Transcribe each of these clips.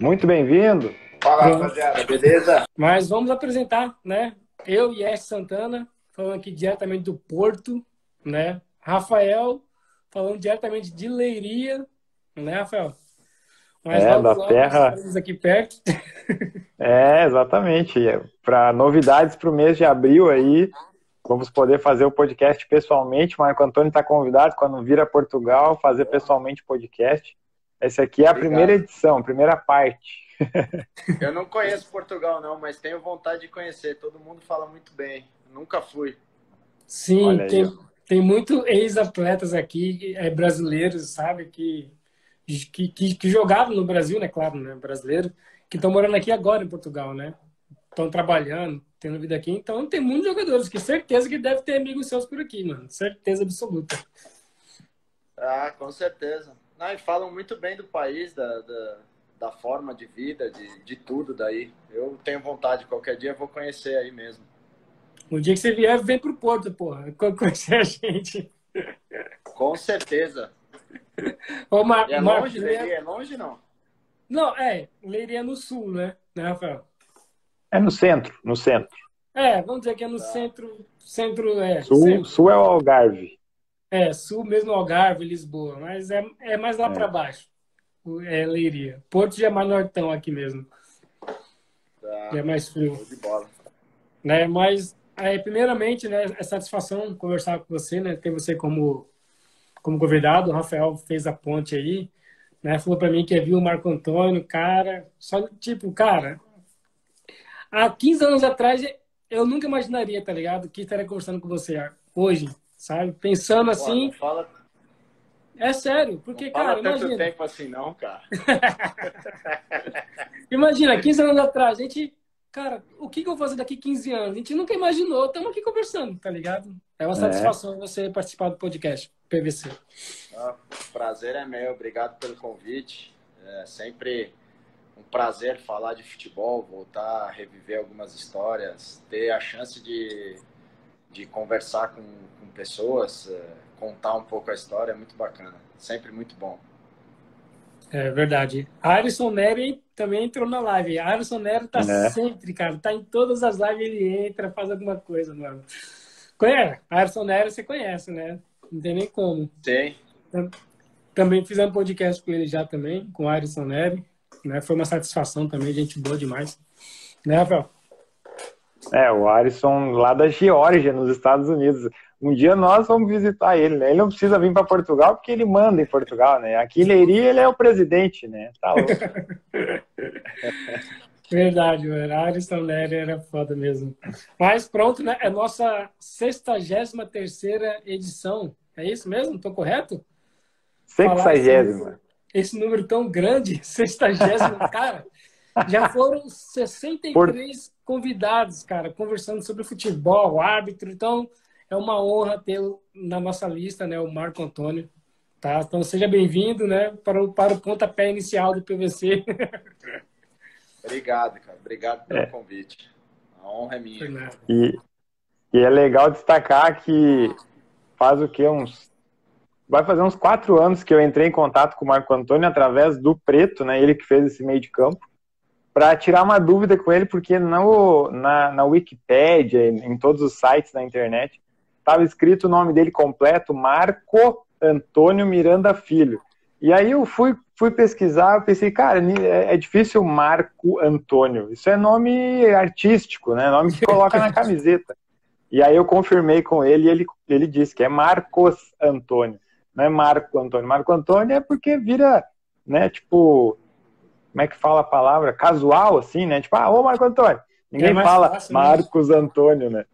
Muito bem-vindo. Fala, rapaziada, beleza? Mas vamos apresentar, né? Eu e S. Santana, falando aqui diretamente do Porto, né? Rafael, falando diretamente de Leiria, né, Rafael? Mas é, da terra. aqui perto. É, exatamente. Para novidades para o mês de abril aí, vamos poder fazer o podcast pessoalmente. O Marco Antônio está convidado quando vir a Portugal fazer pessoalmente o podcast. Essa aqui é a Obrigado. primeira edição, a primeira parte. Eu não conheço Portugal não, mas tenho vontade de conhecer. Todo mundo fala muito bem. Nunca fui. Sim, tem, tem muito ex-atletas aqui, é, brasileiros, sabe, que, que, que, que, jogavam no Brasil, né, claro, né, brasileiro, que estão morando aqui agora em Portugal, né? Estão trabalhando, tendo vida aqui. Então tem muitos jogadores que certeza que deve ter amigos seus por aqui, mano. Certeza absoluta. Ah, com certeza. Não, e falam muito bem do país, da, da, da forma de vida, de, de tudo daí. Eu tenho vontade, qualquer dia eu vou conhecer aí mesmo. Um dia que você vier, vem pro Porto, porra. Conhecer a gente. Com certeza. Ô, Mar é longe, Leiria? É longe, não? Não, é. Leiria é no sul, né? Né, Rafael? É no centro, no centro. É, vamos dizer que é no tá. centro, centro, é. Sul, centro. sul é o Algarve. É, sul mesmo Algarve, Lisboa, mas é, é mais lá é. para baixo. É Leiria. Porto já é mais nortão aqui mesmo. Tá. É mais frio. de bola. Né, mas é, primeiramente, né, é satisfação conversar com você, né, ter você como, como convidado. O Rafael fez a ponte aí, né, falou para mim que viu o Marco Antônio, cara, só tipo, cara, há 15 anos atrás eu nunca imaginaria, tá ligado, que estaria conversando com você hoje, sabe? Pensando assim. Pô, fala... É sério, porque, não cara, fala tanto imagina. tempo assim, não, cara. imagina, 15 anos atrás, a gente cara, o que, que eu vou fazer daqui 15 anos? A gente nunca imaginou, estamos aqui conversando, tá ligado? É uma é. satisfação você participar do podcast PVC. Ah, prazer é meu, obrigado pelo convite. É sempre um prazer falar de futebol, voltar a reviver algumas histórias, ter a chance de, de conversar com, com pessoas, é, contar um pouco a história, é muito bacana, sempre muito bom. É verdade. Alisson Neri também entrou na live. Alisson Neri tá é. sempre, cara. Tá em todas as lives, ele entra, faz alguma coisa, mano. Conhece? Alisson Neri você conhece, né? Não tem nem como. Tem. Também fizemos podcast com ele já também, com o Alisson Neri. Né? Foi uma satisfação também, gente boa demais. Né, Rafael? É, o Alisson lá da Geórgia, nos Estados Unidos. Um dia nós vamos visitar ele, né? Ele não precisa vir para Portugal porque ele manda em Portugal, né? Aqui em Leiria ele é o presidente, né? Tá louco. Verdade, o Alisson Nery era foda mesmo. Mas pronto, né? É nossa 63 terceira edição. É isso mesmo? Estou correto? Sexagésima. Esse, esse número tão grande, sextagésimo, cara. Já foram 63 Por... convidados, cara, conversando sobre futebol, árbitro. Então, é uma honra ter na nossa lista, né, o Marco Antônio. Tá? Então seja bem-vindo, né, para o, para o pontapé inicial do PVC. Obrigado, cara. Obrigado pelo é. convite. A honra é minha. E, e é legal destacar que faz o que uns vai fazer uns quatro anos que eu entrei em contato com o Marco Antônio através do Preto, né? Ele que fez esse meio de campo, para tirar uma dúvida com ele, porque no, na, na Wikipédia, em todos os sites da internet, estava escrito o nome dele completo, Marco Antônio Miranda Filho. E aí eu fui, fui pesquisar, eu pensei, cara, é, é difícil Marco Antônio. Isso é nome artístico, né? Nome que coloca na camiseta. E aí eu confirmei com ele e ele, ele disse que é Marcos Antônio. Não é Marco Antônio. Marco Antônio é porque vira, né, tipo, como é que fala a palavra? Casual, assim, né? Tipo, ah, ô Marco Antônio. Ninguém é fala fácil, Marcos né? Antônio, né?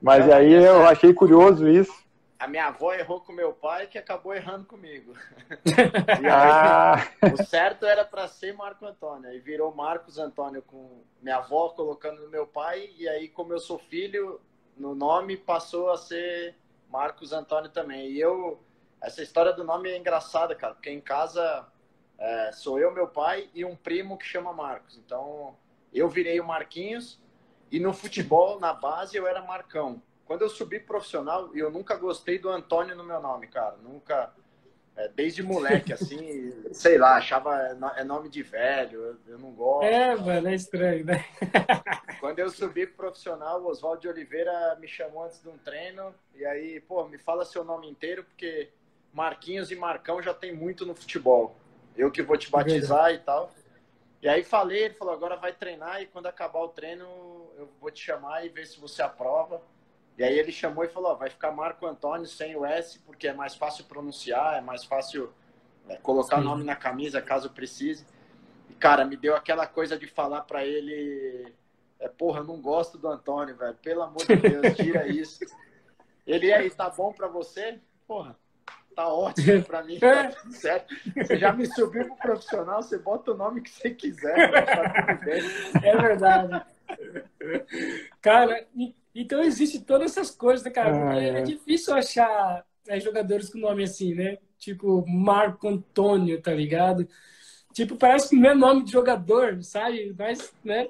Mas é, aí eu achei curioso isso. A minha avó errou com meu pai que acabou errando comigo. Aí, ah. O certo era para ser Marco Antônio. Aí virou Marcos Antônio com minha avó colocando no meu pai. E aí, como eu sou filho, no nome passou a ser Marcos Antônio também. E eu. Essa história do nome é engraçada, cara, porque em casa é, sou eu, meu pai e um primo que chama Marcos. Então eu virei o Marquinhos e no futebol, na base, eu era Marcão. Quando eu subi profissional, eu nunca gostei do Antônio no meu nome, cara. Nunca. É, desde moleque, assim, sei lá, achava é nome de velho, eu, eu não gosto. É, mano, é estranho, né? Quando eu subi pro profissional, o Oswaldo de Oliveira me chamou antes de um treino, e aí, pô, me fala seu nome inteiro, porque Marquinhos e Marcão já tem muito no futebol. Eu que vou te batizar e tal. E aí falei, ele falou, agora vai treinar e quando acabar o treino eu vou te chamar e ver se você aprova. E aí ele chamou e falou, vai ficar Marco Antônio sem o S, porque é mais fácil pronunciar, é mais fácil é, colocar o nome na camisa caso precise. E, cara, me deu aquela coisa de falar para ele, é, porra, eu não gosto do Antônio, velho, pelo amor de Deus, tira isso. Ele aí, tá bom para você? Porra, tá ótimo para mim, tá tudo certo. Você já me subiu pro profissional, você bota o nome que você quiser, tá tudo bem. É verdade. Cara, então existe todas essas coisas, né, cara? Ah, é. é. difícil achar é, jogadores com nome assim, né? Tipo Marco Antônio, tá ligado? Tipo, parece que não é nome de jogador, sabe? Mas, né?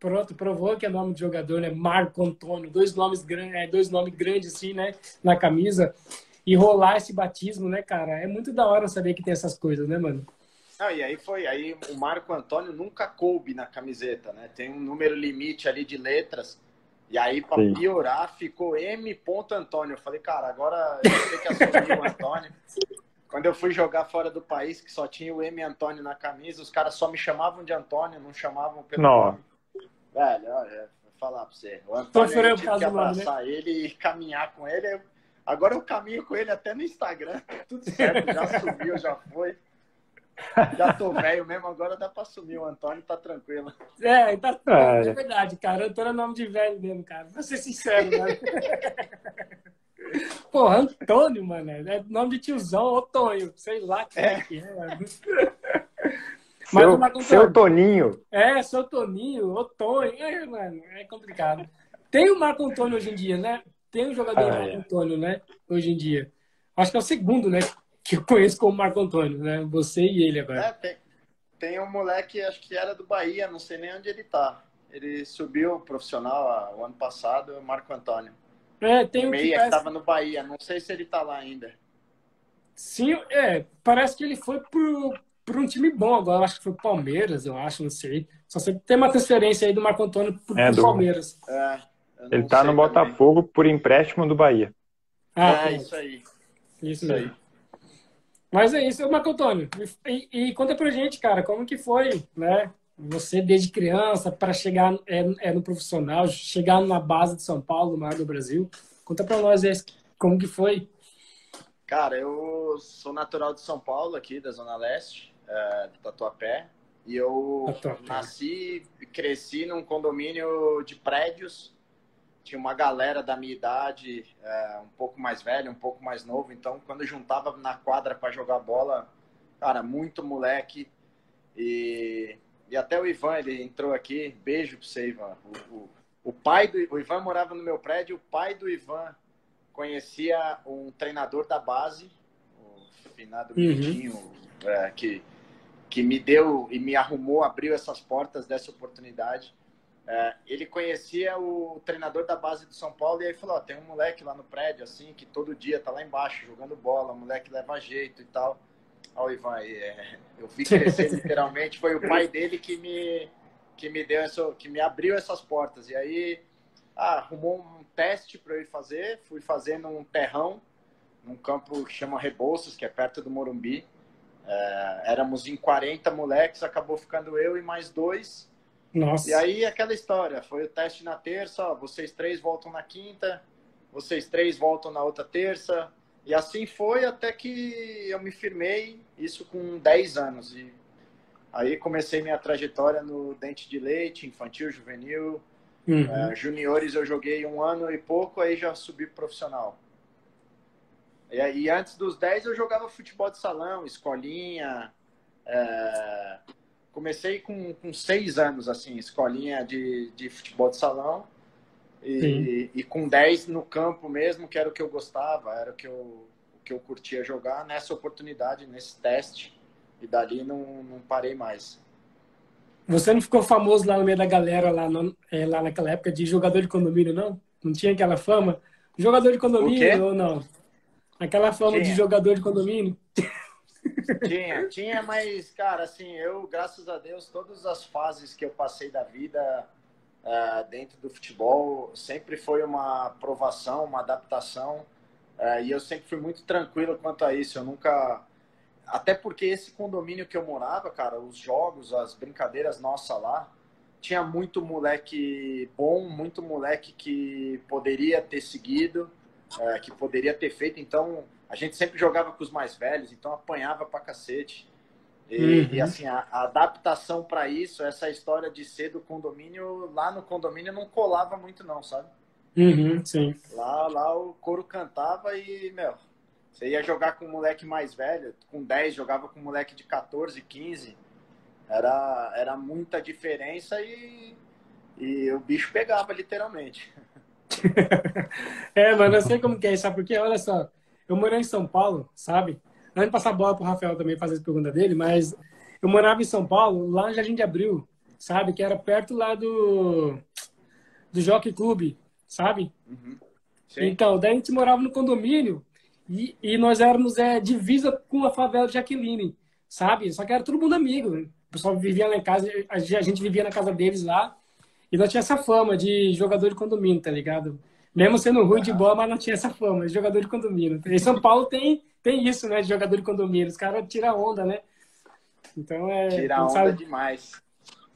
Pronto, provou que é nome de jogador, né? Marco Antônio, dois nomes grandes, é, dois nomes grandes assim, né? Na camisa e rolar esse batismo, né, cara? É muito da hora saber que tem essas coisas, né, mano? Não, e aí foi, aí o Marco Antônio nunca coube na camiseta, né? Tem um número limite ali de letras. E aí, para piorar, ficou M. Antônio. Eu falei, cara, agora eu vou ter que assumir o Antônio. Quando eu fui jogar fora do país, que só tinha o M. Antônio na camisa, os caras só me chamavam de Antônio, não chamavam pelo não. nome. Velho, olha, vou falar pra você. O Antônio, eu tive que abraçar nome, né? ele e caminhar com ele. Eu Agora eu caminho com ele até no Instagram. Tudo certo, já subiu, já foi. Já tô velho mesmo, agora dá pra assumir. O Antônio tá tranquilo. É, tá, é, é verdade, cara. Antônio é nome de velho mesmo, cara. Vou ser sincero, né? Porra, Antônio, mano. É nome de tiozão, Otônio. Sei lá que é, que é mano. Seu, Mas, seu Toninho. É, seu Toninho, Otônio. É, mano, é complicado. Tem o Marco Antônio hoje em dia, né? Tem um jogador ah, Marco é. Antônio, né? Hoje em dia. Acho que é o segundo, né? Que eu conheço como Marco Antônio, né? Você e ele agora. É, tem, tem um moleque, acho que era do Bahia, não sei nem onde ele tá. Ele subiu profissional o ano passado, o Marco Antônio. É, tem um meia que, parece... que tava no Bahia, não sei se ele tá lá ainda. Sim, é, parece que ele foi pro, pro um time bom agora, acho que foi Palmeiras, eu acho, não sei. Só sei que tem uma transferência aí do Marco Antônio pro, é, pro do... Palmeiras. É. Ele tá no Botafogo também. por empréstimo do Bahia. Ah, é, isso aí. Isso, isso aí. Mas é isso, Marco Antônio. E, e, conta pra gente, cara, como que foi, né? Você desde criança para chegar é, é, no profissional, chegar na base de São Paulo, no mar do Brasil. Conta para nós esse, como que foi. Cara, eu sou natural de São Paulo, aqui da Zona Leste, é, do Tatuapé. E eu Tatuapé. nasci e cresci num condomínio de prédios tinha uma galera da minha idade, é, um pouco mais velho, um pouco mais novo. Então, quando juntava na quadra para jogar bola, cara, muito moleque. E, e até o Ivan, ele entrou aqui. Beijo para você, Ivan. O, o, o, pai do o Ivan morava no meu prédio. O pai do Ivan conhecia um treinador da base, o finado uhum. é, que, que me deu e me arrumou, abriu essas portas dessa oportunidade. É, ele conhecia o treinador da base do São Paulo e aí falou: ó, tem um moleque lá no prédio, assim, que todo dia tá lá embaixo jogando bola, o moleque leva jeito e tal. Ó, Ivan, é, eu vi crescer literalmente. Foi o pai dele que me, que me deu essa, que me abriu essas portas. E aí ah, arrumou um teste para eu ir fazer. Fui fazer num terrão, num campo que chama Rebouças, que é perto do Morumbi. É, éramos em 40 moleques, acabou ficando eu e mais dois. Nossa. E aí aquela história, foi o teste na terça, ó, vocês três voltam na quinta, vocês três voltam na outra terça. E assim foi até que eu me firmei, isso com 10 anos. E aí comecei minha trajetória no dente de leite, infantil, juvenil. Uhum. Uh, juniores eu joguei um ano e pouco, aí já subi profissional. E, e antes dos 10 eu jogava futebol de salão, escolinha, é, comecei com, com seis anos, assim, escolinha de, de futebol de salão. E, e, com 10 no campo mesmo, que era o que eu gostava, era o que eu, o que eu curtia jogar, nessa oportunidade, nesse teste. E dali não, não parei mais. Você não ficou famoso lá no meio da galera, lá, no, é, lá naquela época, de jogador de condomínio, não? Não tinha aquela fama? Jogador de condomínio ou não? Aquela fama de jogador de condomínio? Tinha, tinha, mas, cara, assim, eu, graças a Deus, todas as fases que eu passei da vida uh, dentro do futebol sempre foi uma aprovação, uma adaptação. Uh, e eu sempre fui muito tranquilo quanto a isso. Eu nunca. Até porque esse condomínio que eu morava, cara, os jogos, as brincadeiras nossa lá, tinha muito moleque bom, muito moleque que poderia ter seguido, uh, que poderia ter feito. Então, a gente sempre jogava com os mais velhos, então apanhava pra cacete. E, uhum. e assim, a, a adaptação para isso, essa história de ser do condomínio, lá no condomínio não colava muito não, sabe? Uhum, sim. Lá, lá o couro cantava e, meu, você ia jogar com um moleque mais velho, com 10, jogava com um moleque de 14, 15. Era, era muita diferença e, e o bicho pegava, literalmente. é, mano, eu sei como que é, sabe? Porque, olha só, eu morei em São Paulo, sabe? Antes de passar a bola pro Rafael também fazer as perguntas dele, mas eu morava em São Paulo, lá no Jardim de Abril, sabe? Que era perto lá do, do Jockey Clube, sabe? Uhum. Então, daí a gente morava no condomínio e, e nós éramos é, divisa com a favela de Jaqueline, sabe? Só que era todo mundo amigo. O pessoal vivia lá em casa, a gente vivia na casa deles lá. E nós tinha essa fama de jogador de condomínio, tá ligado? Mesmo sendo ruim de bola, mas não tinha essa fama, de jogador de condomínio. Em São Paulo tem, tem isso, né, de jogador de condomínio. Os caras tiram onda, né? Então é. Tira onda sabe, demais.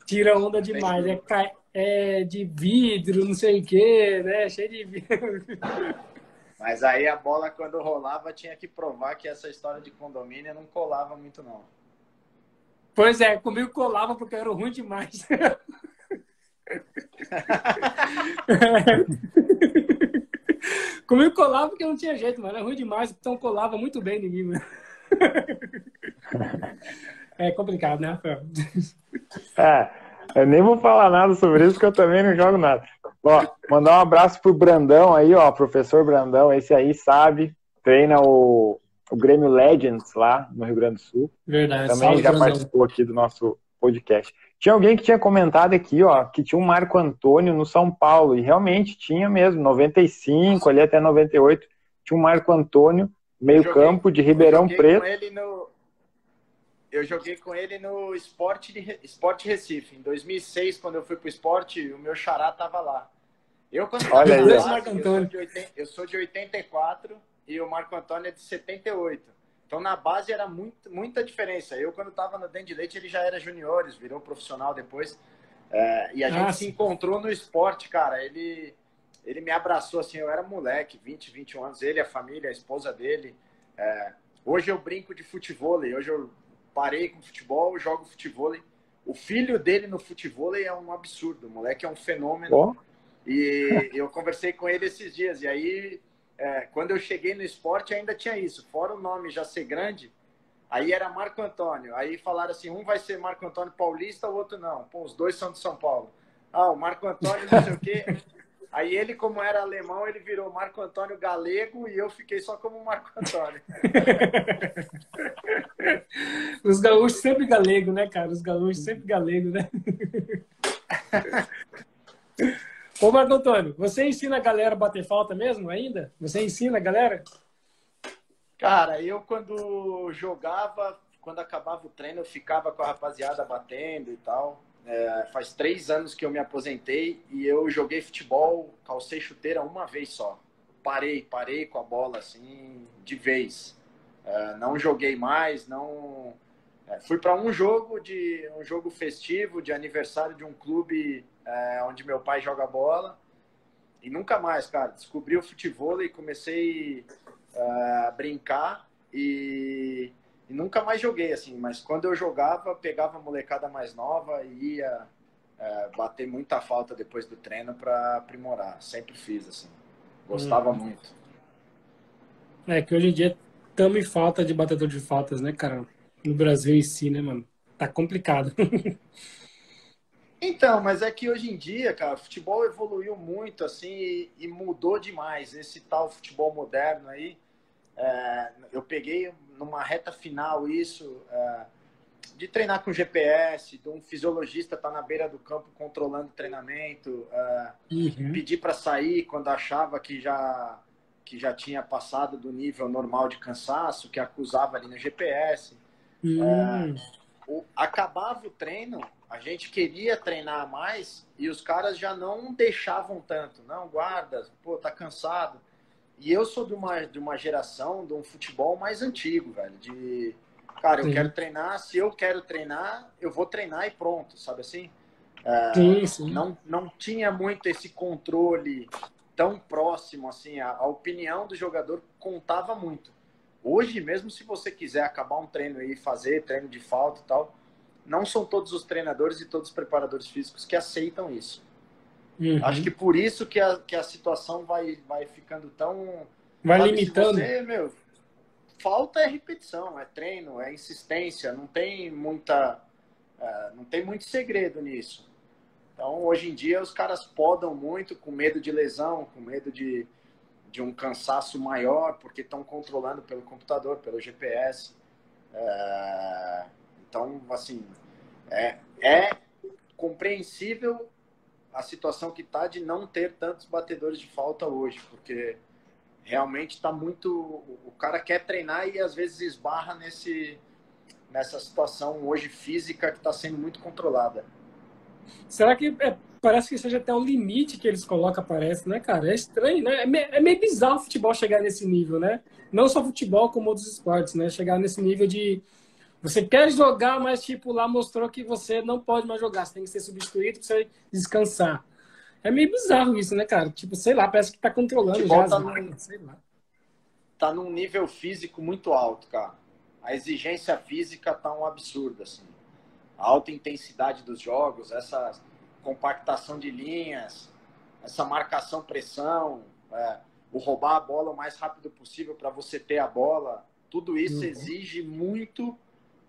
Tira onda demais. É, é de vidro, não sei o quê, né? Cheio de vidro. Mas aí a bola, quando rolava, tinha que provar que essa história de condomínio não colava muito, não. Pois é, comigo colava porque eu era ruim demais. Comigo colava porque não tinha jeito, mano. Era ruim demais, então colava muito bem em mim, mano. É complicado, né, Rafael? É, eu nem vou falar nada sobre isso, porque eu também não jogo nada. Ó, mandar um abraço pro Brandão aí, ó, professor Brandão, esse aí sabe, treina o, o Grêmio Legends lá no Rio Grande do Sul. Verdade. Também já Brandão. participou aqui do nosso podcast. Tinha alguém que tinha comentado aqui, ó, que tinha um Marco Antônio no São Paulo, e realmente tinha mesmo, 95 ali até 98, tinha um Marco Antônio, meio campo de Ribeirão Preto. No... Eu joguei com ele no Esporte, de... Esporte Recife, em 2006, quando eu fui pro esporte, o meu xará tava lá. Eu, quando Olha aí, eu, sou de 80... eu sou de 84 e o Marco Antônio é de 78. Então, na base era muito, muita diferença. Eu, quando estava no Dente de Leite, ele já era juniores, virou profissional depois. É, e a gente se encontrou no esporte, cara. Ele, ele me abraçou assim, eu era moleque, 20, 21 anos. Ele, a família, a esposa dele. É, hoje eu brinco de futebol. Hoje eu parei com futebol, jogo futebol. O filho dele no futebol é um absurdo. O moleque é um fenômeno. Oh. E eu conversei com ele esses dias. E aí é, quando eu cheguei no esporte ainda tinha isso. Fora o nome já ser grande, aí era Marco Antônio. Aí falaram assim, um vai ser Marco Antônio Paulista, o outro não. Pô, os dois são de São Paulo. Ah, o Marco Antônio não sei o quê. Aí ele, como era alemão, ele virou Marco Antônio Galego e eu fiquei só como Marco Antônio. Os gaúchos sempre galego, né, cara? Os gaúchos sempre galego, né? Ô, Marco Antônio, você ensina a galera a bater falta mesmo ainda? Você ensina a galera? Cara, eu quando jogava, quando acabava o treino, eu ficava com a rapaziada batendo e tal. É, faz três anos que eu me aposentei e eu joguei futebol, calcei chuteira uma vez só. Parei, parei com a bola assim, de vez. É, não joguei mais, não. É, fui para um jogo de um jogo festivo de aniversário de um clube é, onde meu pai joga bola. E nunca mais, cara. Descobri o futebol e comecei uh, a brincar e, e, nunca mais joguei, assim. Mas quando eu jogava, pegava a molecada mais nova e ia uh, bater muita falta depois do treino para aprimorar. Sempre fiz, assim. Gostava hum. muito. É que hoje em dia estamos em falta de batedor de faltas, né, cara? No Brasil em si, né, mano? Tá complicado. Então, mas é que hoje em dia, cara, o futebol evoluiu muito, assim, e, e mudou demais. Esse tal futebol moderno aí, é, eu peguei numa reta final isso, é, de treinar com GPS, de um fisiologista estar tá na beira do campo controlando o treinamento, é, uhum. pedir para sair quando achava que já, que já tinha passado do nível normal de cansaço, que acusava ali no GPS. Hum. É, o, acabava o treino, a gente queria treinar mais e os caras já não deixavam tanto. Não, guarda, pô, tá cansado. E eu sou de uma, de uma geração, de um futebol mais antigo, velho. De, cara, eu sim. quero treinar, se eu quero treinar, eu vou treinar e pronto, sabe assim? É, sim, sim. Não, não tinha muito esse controle tão próximo, assim, a, a opinião do jogador contava muito. Hoje, mesmo se você quiser acabar um treino e fazer treino de falta e tal, não são todos os treinadores e todos os preparadores físicos que aceitam isso. Uhum. Acho que por isso que a, que a situação vai, vai ficando tão. Vai sabe, limitando. Você, meu, falta é repetição, é treino, é insistência, não tem muita. Uh, não tem muito segredo nisso. Então, hoje em dia, os caras podam muito com medo de lesão, com medo de, de um cansaço maior, porque estão controlando pelo computador, pelo GPS. É... Então, assim, é, é compreensível a situação que está de não ter tantos batedores de falta hoje, porque realmente está muito. O cara quer treinar e às vezes esbarra nesse, nessa situação hoje física que está sendo muito controlada. Será que é, parece que seja até o limite que eles colocam, parece, né, cara? É estranho, né? É é meio bizarro o futebol chegar nesse nível, né? Não só futebol, como outros esportes, né? Chegar nesse nível de você quer jogar, mas tipo lá mostrou que você não pode mais jogar, você tem que ser substituído para você descansar. É meio bizarro isso, né, cara? Tipo, sei lá, parece que tá controlando já. Tá, num, sei lá. tá num nível físico muito alto, cara. A exigência física tá um absurdo, assim. A alta intensidade dos jogos, essa compactação de linhas, essa marcação pressão, é, o roubar a bola o mais rápido possível para você ter a bola, tudo isso uhum. exige muito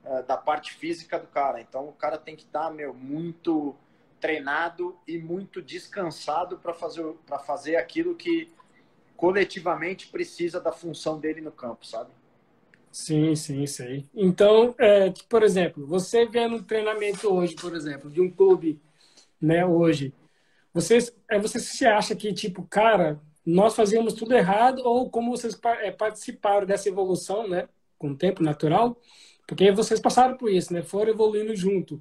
uh, da parte física do cara. Então o cara tem que estar, tá, meu, muito treinado e muito descansado para fazer, para fazer aquilo que coletivamente precisa da função dele no campo, sabe? Sim, sim, sei. Então, é, por exemplo, você vendo um treinamento hoje, por exemplo, de um clube, né, hoje, você, é, você se acha que, tipo, cara, nós fazíamos tudo errado ou como vocês é, participaram dessa evolução, né, com o tempo natural, porque vocês passaram por isso, né? Foram evoluindo junto,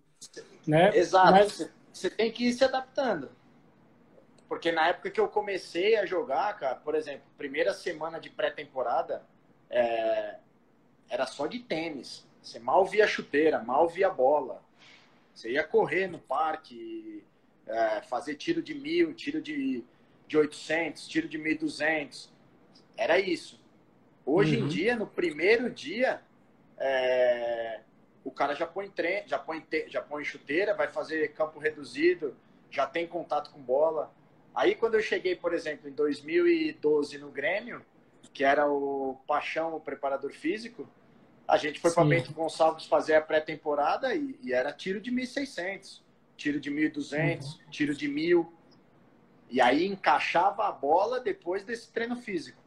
né? Exato. Mas... Você tem que ir se adaptando. Porque na época que eu comecei a jogar, cara, por exemplo, primeira semana de pré-temporada, é... era só de tênis. Você mal via chuteira, mal via bola. Você ia correr no parque, é... fazer tiro de mil, tiro de, de 800, tiro de 1.200. Era isso. Hoje uhum. em dia, no primeiro dia, é, o cara já põe trem, já põe, já põe chuteira, vai fazer campo reduzido, já tem contato com bola. Aí quando eu cheguei, por exemplo, em 2012 no Grêmio, que era o Paixão, o preparador físico, a gente foi para Bento Gonçalves fazer a pré-temporada e, e, era tiro de 1.600, tiro de 1.200, uhum. tiro de 1.000. E aí encaixava a bola depois desse treino físico.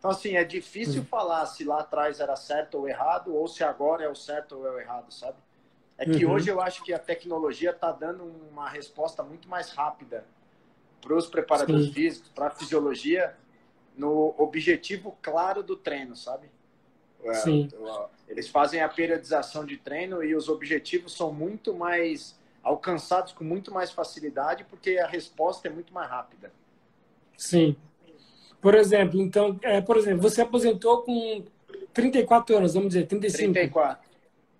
Então, assim, é difícil hum. falar se lá atrás era certo ou errado, ou se agora é o certo ou é o errado, sabe? É que uhum. hoje eu acho que a tecnologia está dando uma resposta muito mais rápida para os preparadores Sim. físicos, para a fisiologia, no objetivo claro do treino, sabe? É, Sim. Eles fazem a periodização de treino e os objetivos são muito mais alcançados com muito mais facilidade porque a resposta é muito mais rápida. Sim. Por exemplo, então, é, por exemplo, você aposentou com 34 anos, vamos dizer, 35. 34.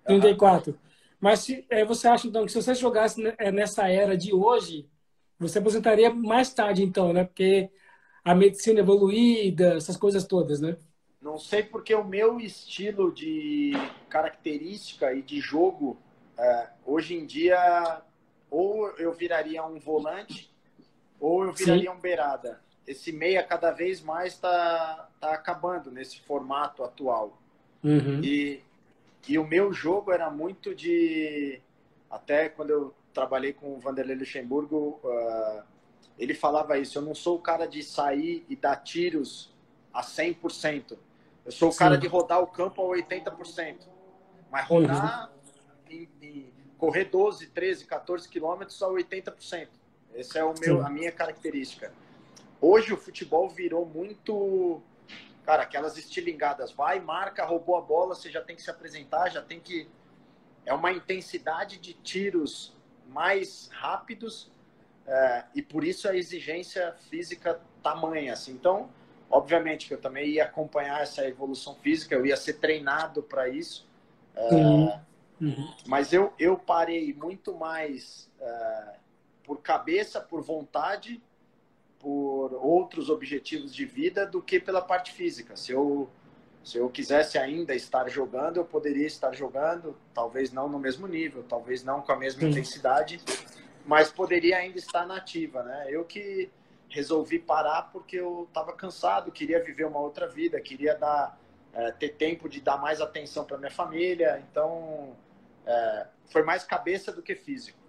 34. Uhum. Mas se, é, você acha, então, que se você jogasse é, nessa era de hoje, você aposentaria mais tarde, então, né? Porque a medicina evoluída, essas coisas todas, né? Não sei porque o meu estilo de característica e de jogo, é, hoje em dia, ou eu viraria um volante, ou eu viraria Sim. um beirada esse meia cada vez mais está tá acabando nesse formato atual. Uhum. E, e o meu jogo era muito de. Até quando eu trabalhei com o Vanderlei Luxemburgo, uh, ele falava isso: eu não sou o cara de sair e dar tiros a 100%. Eu sou o Sim. cara de rodar o campo a 80%. Mas rodar uhum. e, e correr 12, 13, 14 quilômetros a 80%. Essa é o meu, a minha característica. Hoje o futebol virou muito. Cara, aquelas estilingadas. Vai, marca, roubou a bola, você já tem que se apresentar, já tem que é uma intensidade de tiros mais rápidos é, e por isso a exigência física tamanha. Assim. Então, obviamente que eu também ia acompanhar essa evolução física, eu ia ser treinado para isso. É, uhum. Uhum. Mas eu, eu parei muito mais é, por cabeça, por vontade, por outros objetivos de vida do que pela parte física. Se eu se eu quisesse ainda estar jogando, eu poderia estar jogando, talvez não no mesmo nível, talvez não com a mesma Sim. intensidade, mas poderia ainda estar nativa, né? Eu que resolvi parar porque eu estava cansado, queria viver uma outra vida, queria dar é, ter tempo de dar mais atenção para minha família, então é, foi mais cabeça do que físico.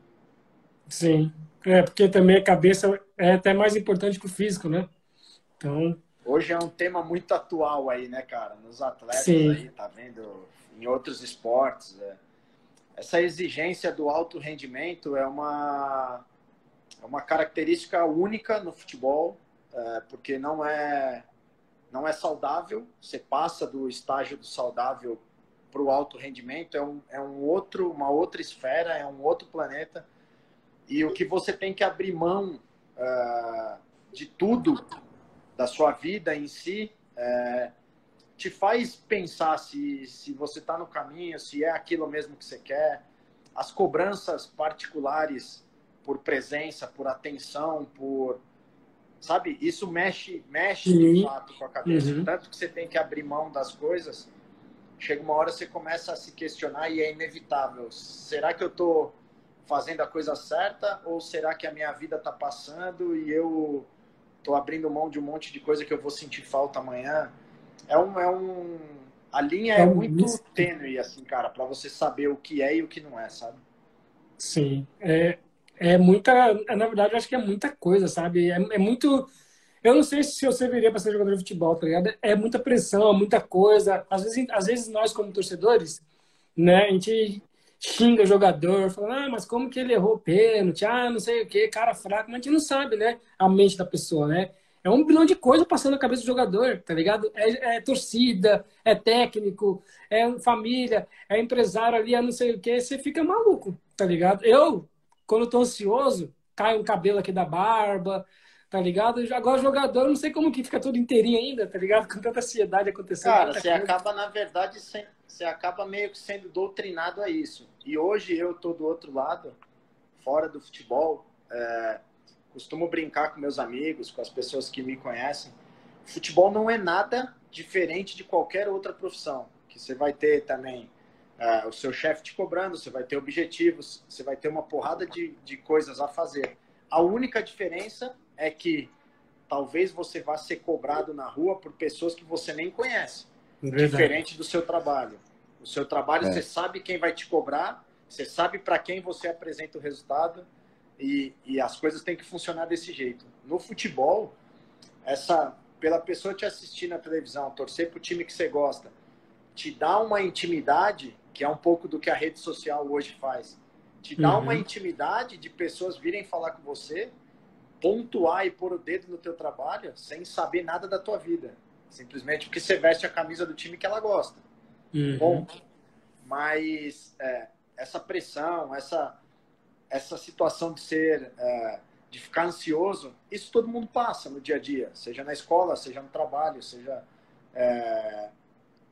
Sim, é porque também a cabeça é até mais importante que o físico, né? Então Hoje é um tema muito atual aí, né, cara? Nos atletas Sim. aí, tá vendo? Em outros esportes. É. Essa exigência do alto rendimento é uma, é uma característica única no futebol, é, porque não é, não é saudável. Você passa do estágio do saudável para o alto rendimento, é, um, é um outro, uma outra esfera, é um outro planeta. E o que você tem que abrir mão uh, de tudo da sua vida em si, é, te faz pensar se, se você está no caminho, se é aquilo mesmo que você quer. As cobranças particulares por presença, por atenção, por. Sabe? Isso mexe, mexe uhum. de fato com a cabeça. Uhum. Tanto que você tem que abrir mão das coisas. Chega uma hora você começa a se questionar e é inevitável. Será que eu estou fazendo a coisa certa ou será que a minha vida está passando e eu tô abrindo mão de um monte de coisa que eu vou sentir falta amanhã. É um, é um a linha é, é muito tênue assim, cara, para você saber o que é e o que não é, sabe? Sim, é, é muita, na verdade, eu acho que é muita coisa, sabe? É, é muito eu não sei se eu serviria para ser jogador de futebol, tá ligado? É muita pressão, muita coisa. Às vezes, às vezes nós, como torcedores, né, a gente xinga jogador, fala, ah, mas como que ele errou o pênalti? Ah, não sei o que, cara fraco, mas a gente não sabe, né? A mente da pessoa, né? É um bilhão de coisas passando na cabeça do jogador, tá ligado? É, é torcida, é técnico, é família, é empresário ali, é não sei o que, você fica maluco, tá ligado? Eu, quando tô ansioso, cai um cabelo aqui da barba, tá ligado? Agora jogador, não sei como que fica todo inteirinho ainda, tá ligado? Com tanta ansiedade acontecendo. Cara, você coisa. acaba, na verdade, sem, você acaba meio que sendo doutrinado a isso. E hoje eu tô do outro lado, fora do futebol, é, costumo brincar com meus amigos, com as pessoas que me conhecem. Futebol não é nada diferente de qualquer outra profissão, que você vai ter também é, o seu chefe te cobrando, você vai ter objetivos, você vai ter uma porrada de, de coisas a fazer. A única diferença é que talvez você vá ser cobrado na rua por pessoas que você nem conhece. Diferente do seu trabalho. O seu trabalho, é. você sabe quem vai te cobrar, você sabe para quem você apresenta o resultado e, e as coisas têm que funcionar desse jeito. No futebol, essa pela pessoa te assistir na televisão, torcer para o time que você gosta, te dá uma intimidade, que é um pouco do que a rede social hoje faz. Te dá uhum. uma intimidade de pessoas virem falar com você, pontuar e pôr o dedo no teu trabalho sem saber nada da tua vida. Simplesmente porque você veste a camisa do time que ela gosta. Uhum. Ponto. Mas é, essa pressão, essa, essa situação de ser, é, de ficar ansioso, isso todo mundo passa no dia a dia, seja na escola, seja no trabalho, seja, é,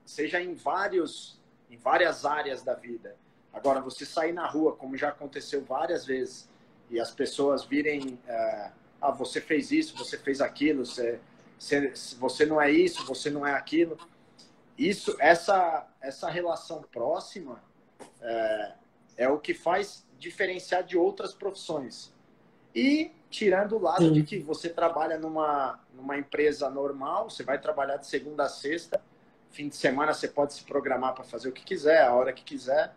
seja em vários, em várias áreas da vida. Agora, você sair na rua, como já aconteceu várias vezes, e as pessoas virem, é, ah, você fez isso, você fez aquilo, você se, se você não é isso, você não é aquilo. Isso, essa, essa relação próxima é, é o que faz diferenciar de outras profissões. E tirando o lado Sim. de que você trabalha numa, numa empresa normal, você vai trabalhar de segunda a sexta, fim de semana você pode se programar para fazer o que quiser, a hora que quiser.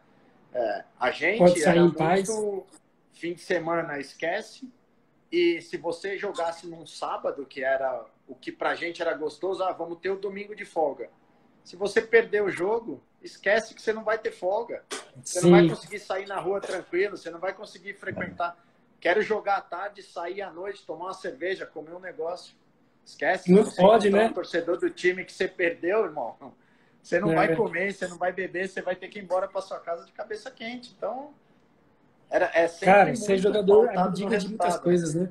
É, a gente pode sair em paz. fim de semana esquece. E se você jogasse num sábado, que era o que pra gente era gostoso, ah, vamos ter o domingo de folga. Se você perder o jogo, esquece que você não vai ter folga. Você Sim. não vai conseguir sair na rua tranquilo, você não vai conseguir frequentar. Quero jogar à tarde, sair à noite, tomar uma cerveja, comer um negócio. Esquece. Não pode, né? Um torcedor do time que você perdeu, irmão. Você não é. vai comer, você não vai beber, você vai ter que ir embora para sua casa de cabeça quente. Então, era, é sempre Cara, ser jogador abdica de muitas coisas, né?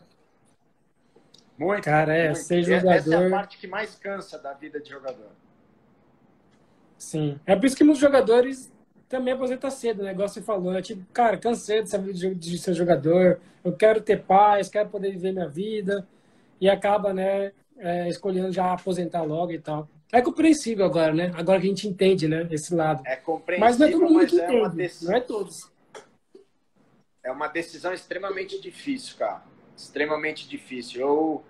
Muito. Cara, é, muito. ser jogador. Essa é a parte que mais cansa da vida de jogador. Sim. É por isso que muitos jogadores também aposentam cedo, né? Igual você falou, né? Tipo, cara, cansei dessa vida de ser jogador, eu quero ter paz, quero poder viver minha vida. E acaba, né, é, escolhendo já aposentar logo e tal. É compreensível agora, né? Agora que a gente entende, né? Esse lado. É compreensível, mas não é todo mundo que é entende. Não é todos. É uma decisão extremamente difícil, cara. Extremamente difícil. Eu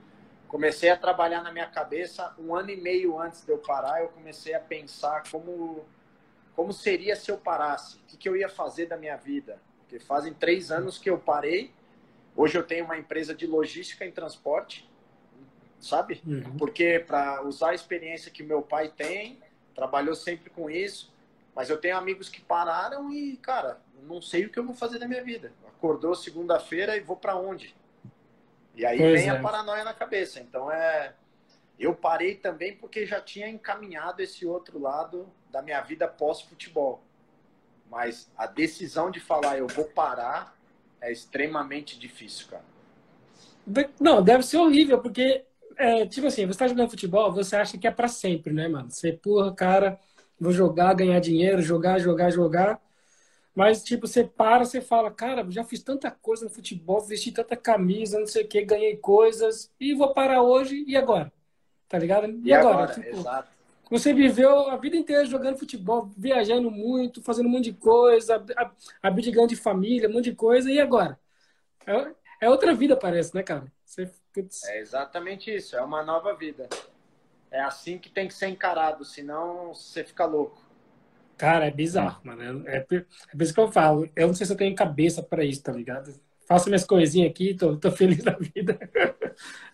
comecei a trabalhar na minha cabeça um ano e meio antes de eu parar. Eu comecei a pensar como como seria se eu parasse, o que, que eu ia fazer da minha vida. Porque fazem três anos que eu parei. Hoje eu tenho uma empresa de logística em transporte sabe? Uhum. Porque para usar a experiência que meu pai tem, trabalhou sempre com isso, mas eu tenho amigos que pararam e, cara, não sei o que eu vou fazer da minha vida. Acordou segunda-feira e vou para onde? E aí pois vem é. a paranoia na cabeça. Então é eu parei também porque já tinha encaminhado esse outro lado da minha vida pós-futebol. Mas a decisão de falar eu vou parar é extremamente difícil, cara. Não, deve ser horrível, porque é, tipo assim, você tá jogando futebol, você acha que é para sempre, né, mano? Você empurra, cara, vou jogar, ganhar dinheiro, jogar, jogar, jogar. Mas, tipo, você para, você fala, cara, já fiz tanta coisa no futebol, vesti tanta camisa, não sei o que, ganhei coisas, e vou parar hoje, e agora? Tá ligado? E, e agora? agora? Tipo, Exato. Você viveu a vida inteira jogando futebol, viajando muito, fazendo um monte de coisa, abdicando de família, um monte de coisa, e agora? É, é outra vida, parece, né, cara? Você. É exatamente isso, é uma nova vida. É assim que tem que ser encarado, senão você fica louco. Cara, é bizarro, mano. É, é, por isso que eu falo. Eu não sei se eu tenho cabeça para isso, tá ligado? Faço minhas coisinhas aqui, tô, tô feliz da vida.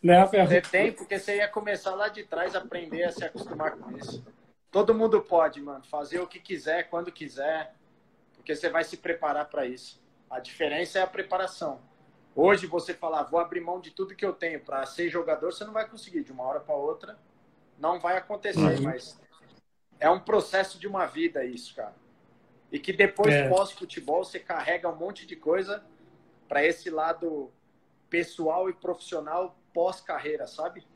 né, Você tem, porque você ia começar lá de trás a aprender a se acostumar com isso. Todo mundo pode, mano, fazer o que quiser, quando quiser, porque você vai se preparar para isso. A diferença é a preparação. Hoje você falar, vou abrir mão de tudo que eu tenho para ser jogador, você não vai conseguir de uma hora para outra. Não vai acontecer, uhum. mas é um processo de uma vida isso, cara. E que depois, é. pós-futebol, você carrega um monte de coisa para esse lado pessoal e profissional pós-carreira, sabe?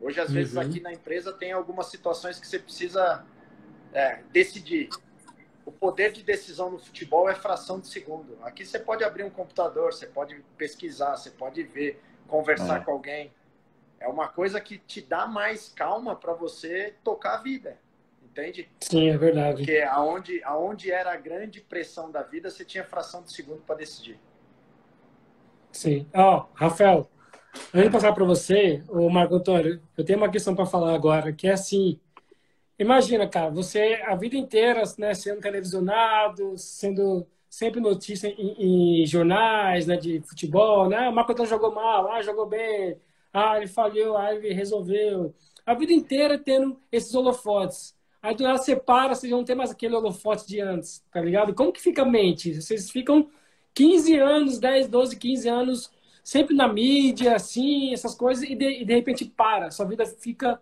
Hoje, às uhum. vezes, aqui na empresa tem algumas situações que você precisa é, decidir o poder de decisão no futebol é fração de segundo. Aqui você pode abrir um computador, você pode pesquisar, você pode ver, conversar é. com alguém. É uma coisa que te dá mais calma para você tocar a vida, entende? Sim, é verdade. Porque aonde, aonde era a grande pressão da vida, você tinha fração de segundo para decidir. Sim. Ó, oh, Rafael, antes de passar para você, o Marco Antônio, eu tenho uma questão para falar agora, que é assim, Imagina, cara, você a vida inteira né, sendo televisionado, sendo sempre notícia em, em jornais né, de futebol, né? O Marco jogou mal, ah, jogou bem, ah, ele falhou, ah, ele resolveu. A vida inteira tendo esses holofotes. Aí do nada você para, vocês não tem mais aquele holofote de antes, tá ligado? Como que fica a mente? Vocês ficam 15 anos, 10, 12, 15 anos sempre na mídia, assim, essas coisas, e de, e de repente para. Sua vida fica,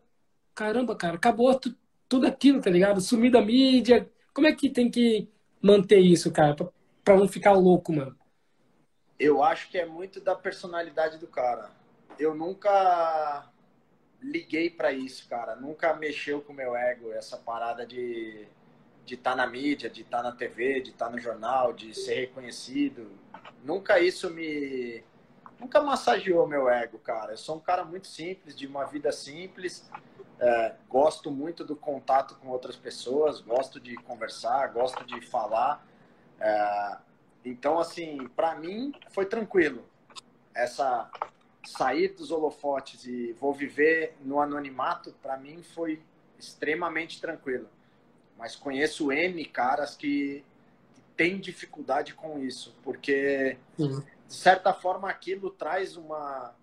caramba, cara, acabou, tu, tudo aquilo, tá ligado? Sumir da mídia. Como é que tem que manter isso, cara, pra, pra não ficar louco, mano? Eu acho que é muito da personalidade do cara. Eu nunca liguei para isso, cara. Nunca mexeu com o meu ego, essa parada de de estar tá na mídia, de estar tá na TV, de estar tá no jornal, de ser reconhecido. Nunca isso me nunca massageou meu ego, cara. Eu sou um cara muito simples, de uma vida simples. É, gosto muito do contato com outras pessoas, gosto de conversar, gosto de falar. É, então, assim, para mim foi tranquilo. Essa sair dos holofotes e vou viver no anonimato, para mim foi extremamente tranquilo. Mas conheço N caras que, que têm dificuldade com isso, porque, de certa forma, aquilo traz uma,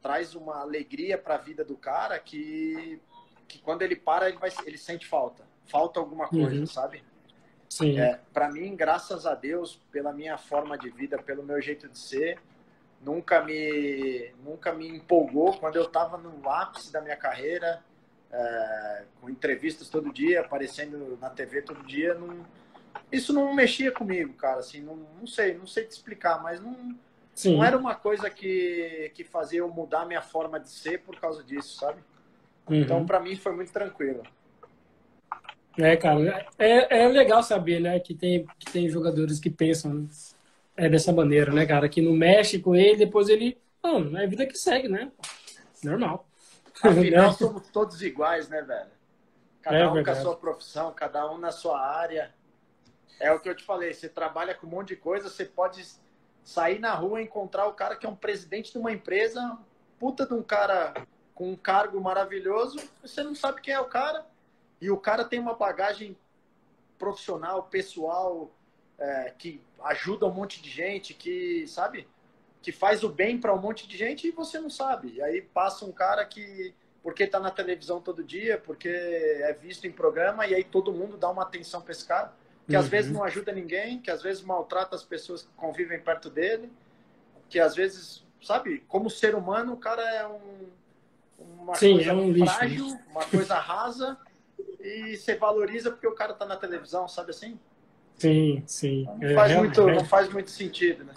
traz uma alegria para a vida do cara que, que quando ele para, ele, vai, ele sente falta. Falta alguma coisa, uhum. sabe? Sim. É, para mim, graças a Deus, pela minha forma de vida, pelo meu jeito de ser, nunca me, nunca me empolgou quando eu estava no ápice da minha carreira. é, com entrevistas todo dia, aparecendo na TV todo dia, não, isso não mexia comigo, cara. Assim, não, não sei, não sei te explicar, mas não, não era uma coisa que, que fazia eu mudar minha forma de ser por causa disso, sabe? Uhum. Então, para mim, foi muito tranquilo. É, cara, é, é legal saber, né, que tem, que tem jogadores que pensam é dessa maneira, né, cara, que não mexe com ele, depois ele, não, é a vida que segue, né? Normal. Afinal, somos todos iguais, né, velho? Cada é um verdade. com a sua profissão, cada um na sua área. É o que eu te falei, você trabalha com um monte de coisa, você pode sair na rua e encontrar o cara que é um presidente de uma empresa, puta de um cara com um cargo maravilhoso, você não sabe quem é o cara, e o cara tem uma bagagem profissional, pessoal, é, que ajuda um monte de gente, que, sabe, que faz o bem para um monte de gente e você não sabe. E aí passa um cara que, porque está na televisão todo dia, porque é visto em programa, e aí todo mundo dá uma atenção para esse cara que uhum. às vezes não ajuda ninguém, que às vezes maltrata as pessoas que convivem perto dele, que às vezes, sabe, como ser humano, o cara é um, uma Sim, coisa é um frágil, lixo. uma coisa rasa, e você valoriza porque o cara tá na televisão, sabe assim? Sim, sim. Não, é, faz, é, muito, não faz muito sentido, né?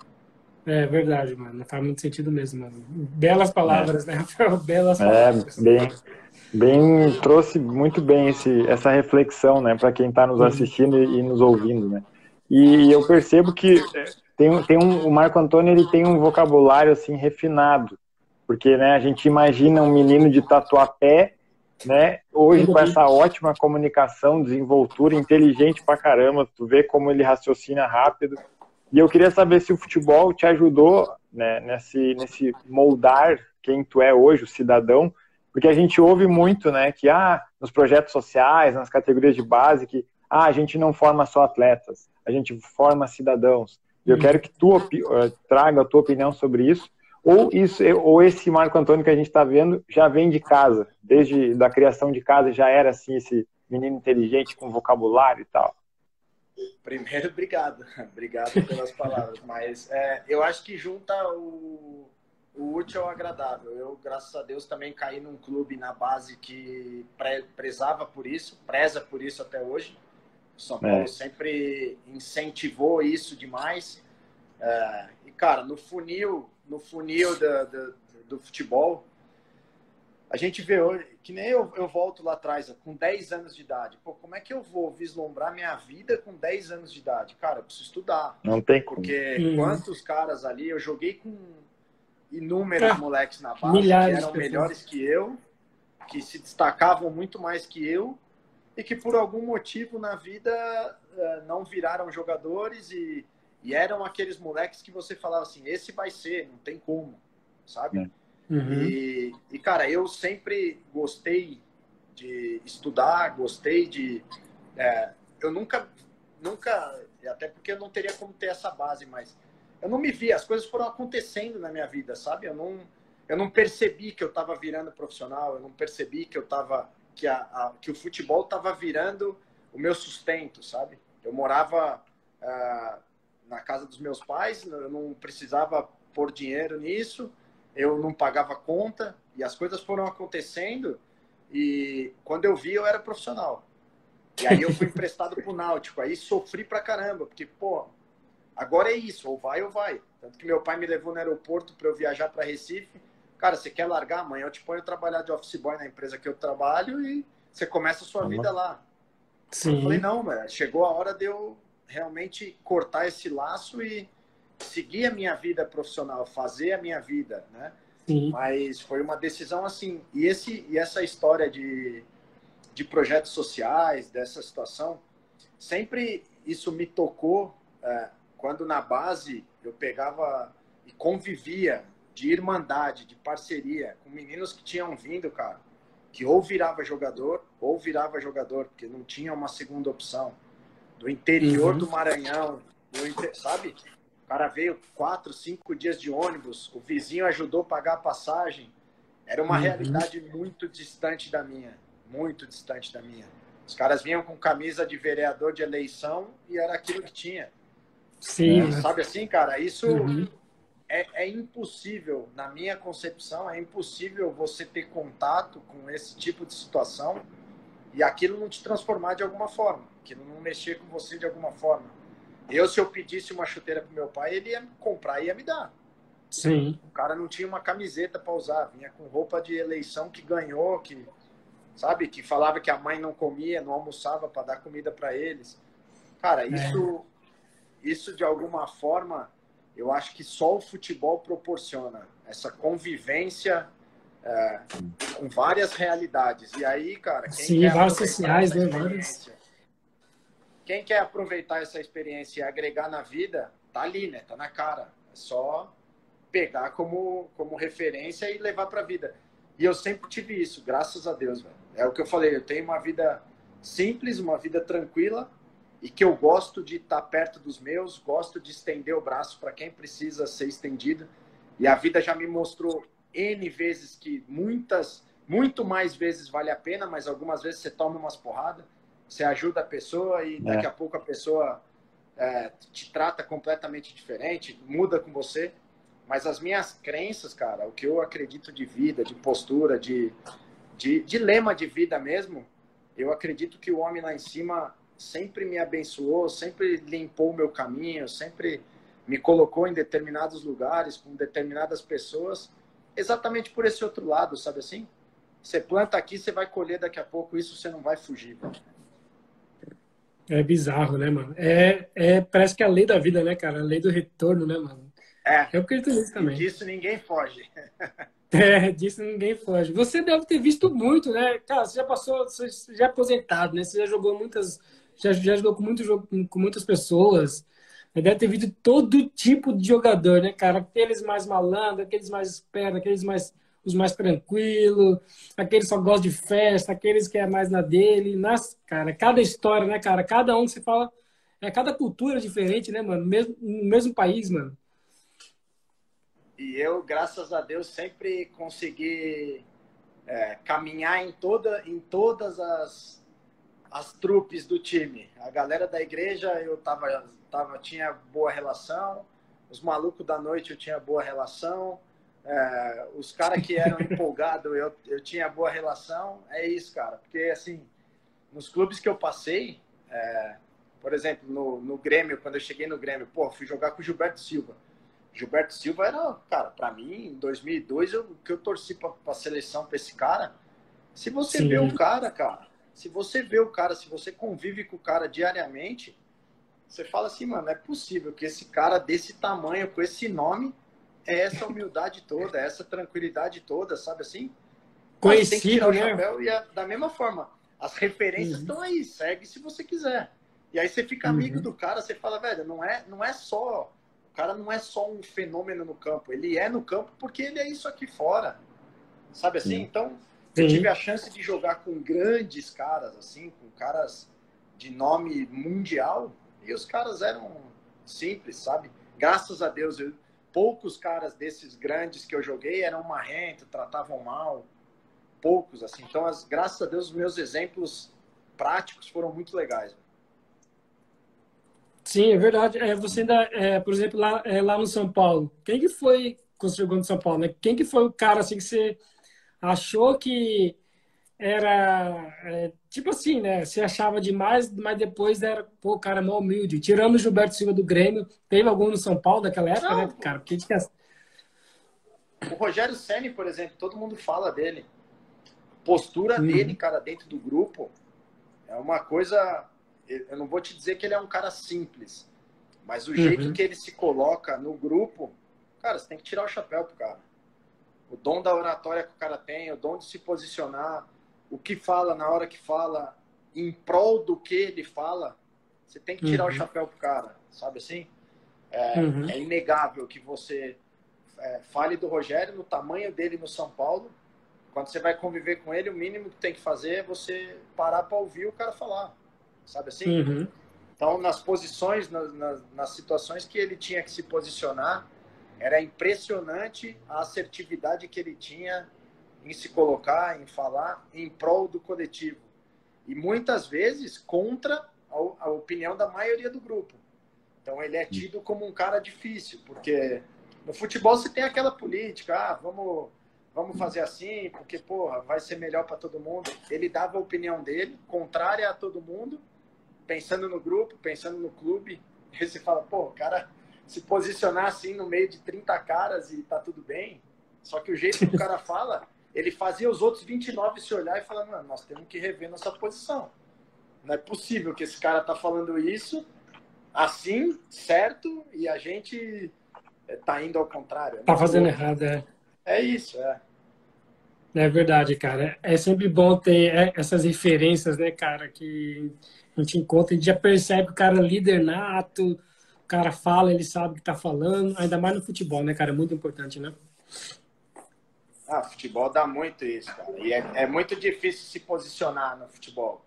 É verdade, mano. Não faz muito sentido mesmo, mano. Belas palavras, é. né? Belas palavras. É, bem, bem trouxe muito bem esse, essa reflexão, né, para quem está nos assistindo e, e, nos ouvindo, né? E eu percebo que é, tem, tem um, o Marco Antônio ele tem um vocabulário assim refinado, porque né, a gente imagina um menino de tatuapé, né? Hoje com essa ótima comunicação, desenvoltura, inteligente pra caramba, tu vê como ele raciocina rápido. E eu queria saber se o futebol te ajudou né, nesse, nesse moldar quem tu é hoje, o cidadão, porque a gente ouve muito, né, que ah, nos projetos sociais, nas categorias de base, que ah, a gente não forma só atletas, a gente forma cidadãos. E eu uhum. quero que tu eh, traga a tua opinião sobre isso, ou isso, ou esse Marco Antônio que a gente está vendo já vem de casa, desde da criação de casa já era assim esse menino inteligente com vocabulário e tal. Primeiro, obrigado, obrigado pelas palavras, mas é, eu acho que junta o o útil ao agradável. Eu, graças a Deus, também caí num clube na base que pre prezava por isso, preza por isso até hoje. O São Paulo é. sempre incentivou isso demais. É, e, cara, no funil, no funil do, do, do, futebol, a gente vê hoje, que nem eu, eu volto lá atrás, com 10 anos de idade. Pô, como é que eu vou vislumbrar minha vida com 10 anos de idade? Cara, eu preciso estudar. Não tem Porque como. quantos caras ali, eu joguei com inúmeros é, moleques na base que eram melhores que eu, que se destacavam muito mais que eu e que por algum motivo na vida uh, não viraram jogadores e, e, eram aqueles moleques que você falava assim, esse vai ser, não tem como, sabe? É. Uhum. E, e, cara, eu sempre gostei de estudar, gostei de... É, eu nunca, nunca, até porque eu não teria como ter essa base, mas eu não me vi, as coisas foram acontecendo na minha vida, sabe? Eu não, eu não percebi que eu estava virando profissional, eu não percebi que eu tava que, a, a que o futebol estava virando o meu sustento, sabe? Eu morava uh, na casa dos meus pais, eu não precisava pôr dinheiro nisso, eu não pagava conta e as coisas foram acontecendo e quando eu vi eu era profissional. E aí eu fui emprestado pro Náutico, aí sofri pra caramba, porque pô, Agora é isso, ou vai ou vai. Tanto que meu pai me levou no aeroporto para eu viajar para Recife. Cara, você quer largar amanhã? Eu te ponho trabalhar de office boy na empresa que eu trabalho e você começa a sua vida lá. Sim. Eu falei, não, velho, chegou a hora de eu realmente cortar esse laço e seguir a minha vida profissional, fazer a minha vida, né? Sim. Mas foi uma decisão assim. E, esse, e essa história de, de projetos sociais, dessa situação, sempre isso me tocou. É, quando na base eu pegava e convivia de irmandade, de parceria com meninos que tinham vindo, cara, que ou virava jogador ou virava jogador, porque não tinha uma segunda opção. Do interior uhum. do Maranhão, do, sabe? O cara veio quatro, cinco dias de ônibus, o vizinho ajudou a pagar a passagem. Era uma uhum. realidade muito distante da minha, muito distante da minha. Os caras vinham com camisa de vereador de eleição e era aquilo que tinha. Sim. É, sabe assim, cara? Isso, uhum. é, é impossível, na minha concepção, é impossível você ter contato com esse tipo de situação e aquilo não te transformar de alguma forma, aquilo não mexer com você de alguma forma. Eu, se eu pedisse uma chuteira pro meu pai, ele ia comprar e ia me dar. Sim. O cara não tinha uma camiseta para usar, vinha com roupa de eleição que ganhou, que sabe, que falava que a mãe não comia, não almoçava para dar comida para eles. Cara, é. isso é. isso de alguma forma, eu acho que só o futebol proporciona essa convivência é, com várias realidades. E aí, cara, quem Sim, várias sociais, né? Quem quer aproveitar essa experiência e agregar na vida, tá ali, né? Tá na cara. É só pegar como, como referência e levar para a vida. E eu sempre tive isso, graças a Deus, velho. É o que eu falei, eu tenho uma vida simples, uma vida tranquila e que eu gosto de estar tá perto dos meus, gosto de estender o braço para quem precisa ser estendido. E a vida já me mostrou N vezes que muitas, muito mais vezes vale a pena, mas algumas vezes você toma umas porradas você ajuda a pessoa e daqui é. a pouco a pessoa é, te trata completamente diferente, muda com você. Mas as minhas crenças, cara, o que eu acredito de vida, de postura, de, de, de lema de vida mesmo, eu acredito que o homem lá em cima sempre me abençoou, sempre limpou o meu caminho, sempre me colocou em determinados lugares, com determinadas pessoas, exatamente por esse outro lado, sabe assim? Você planta aqui, você vai colher daqui a pouco, isso você não vai fugir. É bizarro, né, mano? É, é, parece que é a lei da vida, né, cara? A lei do retorno, né, mano? É. Eu acredito nisso também. Disso ninguém foge. é, disso ninguém foge. Você deve ter visto muito, né? Cara, você já passou, você já é aposentado, né? Você já jogou muitas, já, já jogou com, muito, com muitas pessoas. Deve ter visto todo tipo de jogador, né, cara? Aqueles mais malandros, aqueles mais espertos, aqueles mais os mais tranquilos, aqueles só gostam de festa, aqueles que é mais na dele. Nas, cara, cada história, né, cara? Cada um que se fala. É cada cultura diferente, né, mano? Mesmo, no mesmo país, mano. E eu, graças a Deus, sempre consegui é, caminhar em, toda, em todas as, as trupes do time. A galera da igreja eu tava, tava, tinha boa relação, os malucos da noite eu tinha boa relação, é, os caras que eram empolgados, eu, eu tinha boa relação. É isso, cara. Porque, assim, nos clubes que eu passei, é, por exemplo, no, no Grêmio, quando eu cheguei no Grêmio, pô, fui jogar com o Gilberto Silva. Gilberto Silva era, cara, para mim, em 2002, o que eu torci pra, pra seleção pra esse cara. Se você Sim. vê o cara, cara, se você vê o cara, se você convive com o cara diariamente, você fala assim, mano, não é possível que esse cara desse tamanho, com esse nome, é essa humildade toda, é essa tranquilidade toda, sabe assim? Conhecido, tem que tirar o né? chapéu e é da mesma forma. As referências uhum. estão aí, segue se você quiser. E aí você fica amigo uhum. do cara, você fala, velho, não é, não é só. O cara não é só um fenômeno no campo. Ele é no campo porque ele é isso aqui fora. Sabe assim? Uhum. Então, eu tive a chance de jogar com grandes caras, assim, com caras de nome mundial, e os caras eram simples, sabe? Graças a Deus, eu, poucos caras desses grandes que eu joguei eram marrentos, tratavam mal. Poucos, assim. Então, as, graças a Deus, os meus exemplos práticos foram muito legais. Sim, é verdade. É, você ainda, é, por exemplo, lá, é, lá no São Paulo, quem que foi, quando você no São Paulo, né? Quem que foi o cara, assim, que você achou que era é, tipo assim, né? Se achava demais, mas depois era, pô, cara, mó humilde. Tirando o Gilberto Silva do Grêmio, teve algum no São Paulo daquela época, Não, né, cara? Porque tinha... O Rogério Senni, por exemplo, todo mundo fala dele. postura uhum. dele, cara, dentro do grupo é uma coisa. Eu não vou te dizer que ele é um cara simples, mas o uhum. jeito que ele se coloca no grupo, cara, você tem que tirar o chapéu pro cara. O dom da oratória que o cara tem, o dom de se posicionar o que fala na hora que fala, em prol do que ele fala, você tem que tirar uhum. o chapéu pro cara, sabe assim? É, uhum. é inegável que você é, fale do Rogério no tamanho dele no São Paulo. Quando você vai conviver com ele, o mínimo que tem que fazer é você parar para ouvir o cara falar, sabe assim? Uhum. Então, nas posições, nas, nas, nas situações que ele tinha que se posicionar, era impressionante a assertividade que ele tinha em se colocar, em falar em prol do coletivo. E muitas vezes contra a, a opinião da maioria do grupo. Então ele é tido como um cara difícil, porque No futebol você tem aquela política, ah, vamos, vamos fazer assim, porque, porra, vai ser melhor para todo mundo. Ele dava a opinião dele, contrária a todo mundo, pensando no grupo, pensando no clube. Aí você fala, pô, o cara se posicionar assim no meio de 30 caras e tá tudo bem. Só que o jeito que o cara fala, ele fazia os outros 29 se olhar e falar, mano, nós temos que rever nossa posição. Não é possível que esse cara tá falando isso assim, certo, e a gente tá indo ao contrário. Tá fazendo errado, é. É isso, é. É verdade, cara. É sempre bom ter é, essas referências, né, cara, que a gente encontra, a gente já percebe o cara líder nato, o cara fala, ele sabe o que tá falando, ainda mais no futebol, né, cara? É muito importante, né? Ah, futebol dá muito isso, cara. E é, é muito difícil se posicionar no futebol.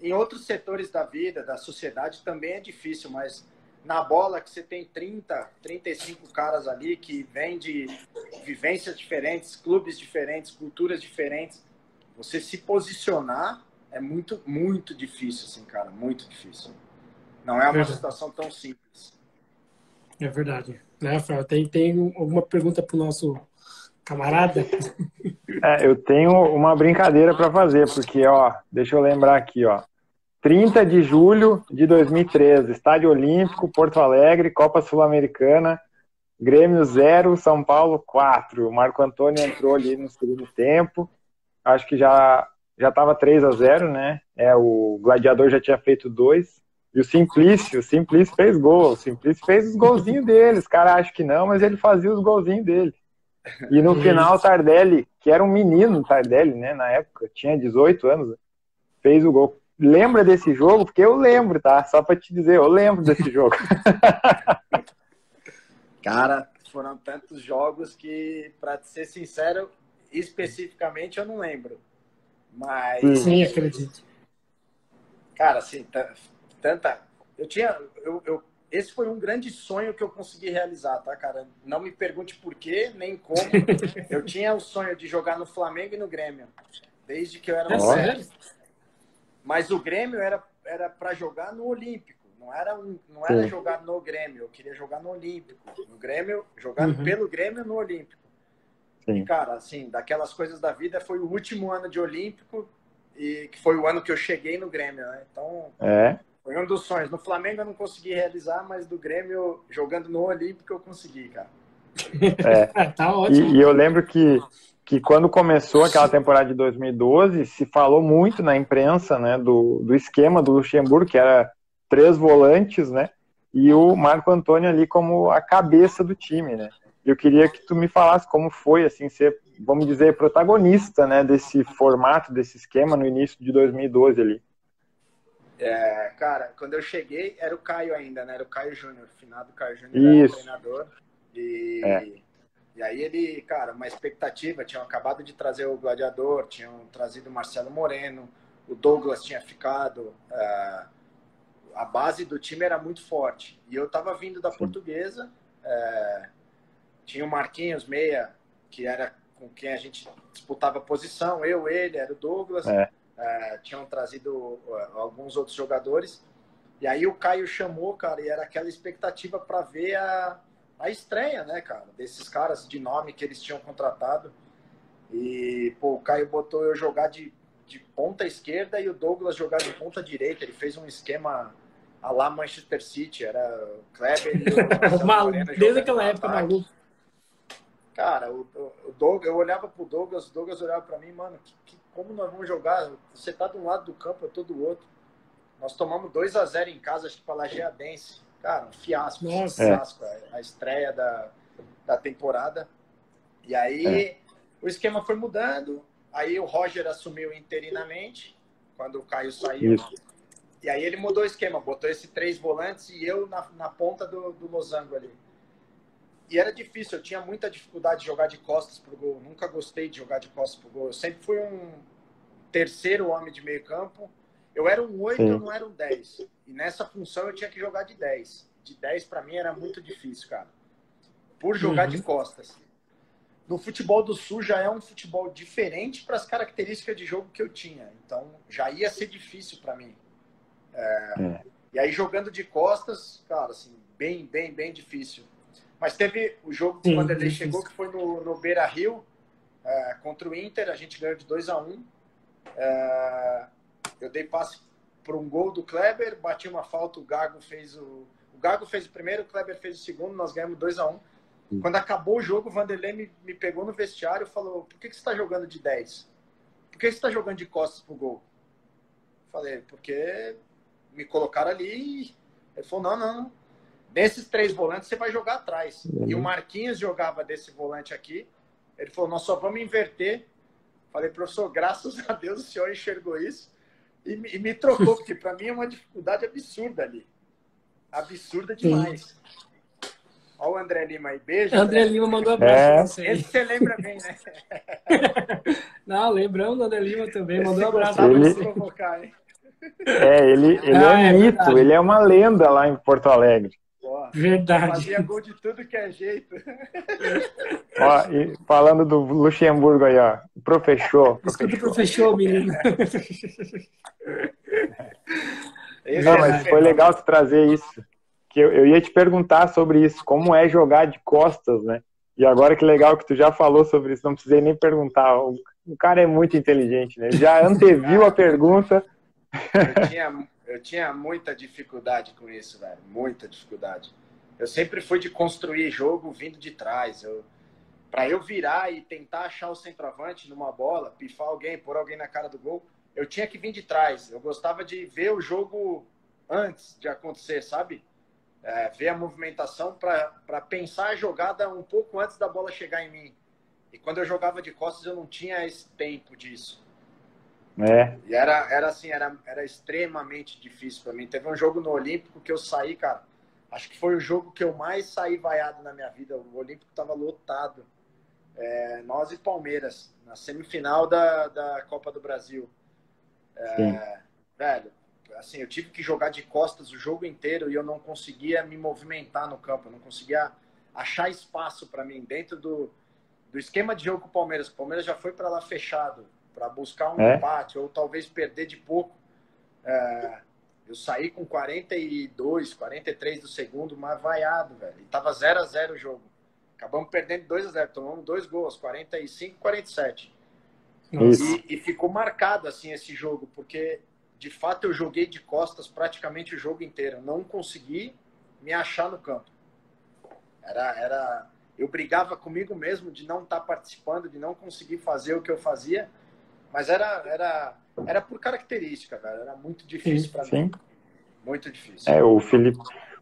Em outros setores da vida, da sociedade, também é difícil, mas na bola que você tem 30, 35 caras ali que vêm de vivências diferentes, clubes diferentes, culturas diferentes. Você se posicionar é muito, muito difícil, assim, cara, muito difícil. Não é uma verdade. situação tão simples. É verdade. Né, Rafael? Tem, tem alguma pergunta para o nosso camarada? É, eu tenho uma brincadeira para fazer, porque, ó, deixa eu lembrar aqui, ó. 30 de julho de 2013, Estádio Olímpico, Porto Alegre, Copa Sul-Americana, Grêmio 0, São Paulo 4. O Marco Antônio entrou ali no segundo tempo. Acho que já já estava 3 a 0, né? É, o Gladiador já tinha feito dois. E o Simplício, o Simplício fez gol. O Simplício fez os golzinhos dele. Os caras acham que não, mas ele fazia os golzinhos dele. E no final, o Tardelli, que era um menino, Tardelli, né? Na época, tinha 18 anos, fez o gol lembra desse jogo? Porque eu lembro, tá? Só para te dizer, eu lembro desse jogo. Cara, foram tantos jogos que, para ser sincero, especificamente eu não lembro. Mas. Sim, acredito. Cara, assim, tanta. Eu tinha. Eu, eu, esse foi um grande sonho que eu consegui realizar, tá, cara? Não me pergunte por quê, nem como. eu tinha o sonho de jogar no Flamengo e no Grêmio. Desde que eu era um sério? Mas o Grêmio era era para jogar no Olímpico, não era um, não era jogar no Grêmio, eu queria jogar no Olímpico. No Grêmio, jogar uhum. pelo Grêmio no Olímpico. Sim. E, cara, assim, daquelas coisas da vida, foi o último ano de Olímpico e que foi o ano que eu cheguei no Grêmio, né? Então, é. Foi um dos sonhos. No Flamengo eu não consegui realizar, mas do Grêmio, jogando no Olímpico, eu consegui, cara. É. tá ótimo. E, e eu lembro que que quando começou aquela temporada de 2012, se falou muito na imprensa, né, do, do esquema do Luxemburgo, que era três volantes, né, e o Marco Antônio ali como a cabeça do time, né. Eu queria que tu me falasse como foi, assim, ser, vamos dizer, protagonista, né, desse formato, desse esquema no início de 2012 ali. É, cara, quando eu cheguei, era o Caio ainda, né, era o Caio Júnior, finado Caio Júnior, era o treinador, e... É e aí ele, cara, uma expectativa, tinham acabado de trazer o Gladiador, tinham trazido o Marcelo Moreno, o Douglas tinha ficado, é, a base do time era muito forte. E eu estava vindo da Sim. Portuguesa, é, tinha o Marquinhos Meia, que era com quem a gente disputava posição, eu, ele, era o Douglas, é. É, tinham trazido alguns outros jogadores. E aí o Caio chamou, cara, e era aquela expectativa para ver a, a estreia, né, cara, desses caras de nome que eles tinham contratado. E, pô, o Caio botou eu jogar de, de ponta esquerda e o Douglas jogar de ponta direita. Ele fez um esquema a lá Manchester City, era o Kleber e o Moreno Desde aquela época, maluco. Cara, o, o Douglas, eu olhava pro Douglas, o Douglas olhava para mim, mano, que, que, como nós vamos jogar? Você tá de um lado do campo, eu tô do outro. Nós tomamos 2 a 0 em casa, acho que pra Lajeadense. Cara, um fiasco. Nossa. Um fiasco. É. A estreia da, da temporada. E aí é. o esquema foi mudando. Aí o Roger assumiu interinamente, quando o Caio saiu. Isso. E aí ele mudou o esquema, botou esse três volantes e eu na, na ponta do, do losango ali. E era difícil, eu tinha muita dificuldade de jogar de costas pro gol. Nunca gostei de jogar de costas pro gol. Eu sempre fui um terceiro homem de meio campo eu era um 8, Sim. eu não era um 10. E nessa função eu tinha que jogar de 10. De 10 para mim era muito difícil, cara. Por jogar uhum. de costas. No futebol do Sul já é um futebol diferente para as características de jogo que eu tinha. Então já ia ser difícil para mim. É... É. E aí jogando de costas, cara, assim, bem, bem, bem difícil. Mas teve o jogo que o Vanderlei chegou, que foi no, no Beira Rio, é, contra o Inter, a gente ganhou de 2 a 1 um. É, Eu dei passe para um gol do Kleber, bati uma falta, o Gago fez o. O Gago fez o primeiro, o Kleber fez o segundo, nós ganhamos 2 a 1 um. Quando acabou o jogo, o Vanderlei me, me pegou no vestiário e falou: Por que, que você está jogando de 10? Por que você está jogando de costas pro gol? Falei: Porque me colocaram ali. Ele falou: Não, não, Desses três volantes, você vai jogar atrás. Uhum. E o Marquinhos jogava desse volante aqui. Ele falou: Nós só vamos inverter. Falei, professor, graças a Deus o senhor enxergou isso e, e me trocou, porque para mim é uma dificuldade absurda ali. Absurda demais. Sim. Olha o André Lima aí, beijo. André Lima mandou abraço é. Esse você lembra bem, né? Não, lembrando do André Lima também, mandou um abraço ele... pra você provocar, hein? É, ele, ele ah, é, é mito, verdade. ele é uma lenda lá em Porto Alegre. Verdade. Fazia gol de tudo que é jeito. Ó, e falando do Luxemburgo aí, ó. Professor. Escuta o professor, menino. Não, mas foi legal você trazer isso. Que eu, eu ia te perguntar sobre isso, como é jogar de costas, né? E agora que legal que tu já falou sobre isso, não precisei nem perguntar. O, o cara é muito inteligente, né? Ele já anteviu a pergunta. Eu tinha, eu tinha muita dificuldade com isso, velho. Muita dificuldade. Eu sempre fui de construir jogo vindo de trás. Eu, para eu virar e tentar achar o centroavante numa bola, pifar alguém, pôr alguém na cara do gol, eu tinha que vir de trás. Eu gostava de ver o jogo antes de acontecer, sabe? É, ver a movimentação para pensar a jogada um pouco antes da bola chegar em mim. E quando eu jogava de costas, eu não tinha esse tempo disso. É. E era, era assim, era, era extremamente difícil para mim. Teve um jogo no Olímpico que eu saí, cara. Acho que foi o jogo que eu mais saí vaiado na minha vida. O Olímpico estava lotado. É, nós e Palmeiras, na semifinal da, da Copa do Brasil. É, velho, assim, eu tive que jogar de costas o jogo inteiro e eu não conseguia me movimentar no campo, eu não conseguia achar espaço para mim dentro do, do esquema de jogo com o Palmeiras. O Palmeiras já foi para lá fechado para buscar um é. empate ou talvez perder de pouco. É, eu saí com 42, 43 do segundo, mas vaiado, velho. E tava 0 a 0 o jogo. Acabamos perdendo 2 a 0 tomamos dois gols, 45 47. E, e ficou marcado assim esse jogo, porque de fato eu joguei de costas praticamente o jogo inteiro. Não consegui me achar no campo. Era, era, eu brigava comigo mesmo de não estar tá participando, de não conseguir fazer o que eu fazia mas era, era, era por característica, cara. Era muito difícil para mim. Muito difícil. É, o Felipe,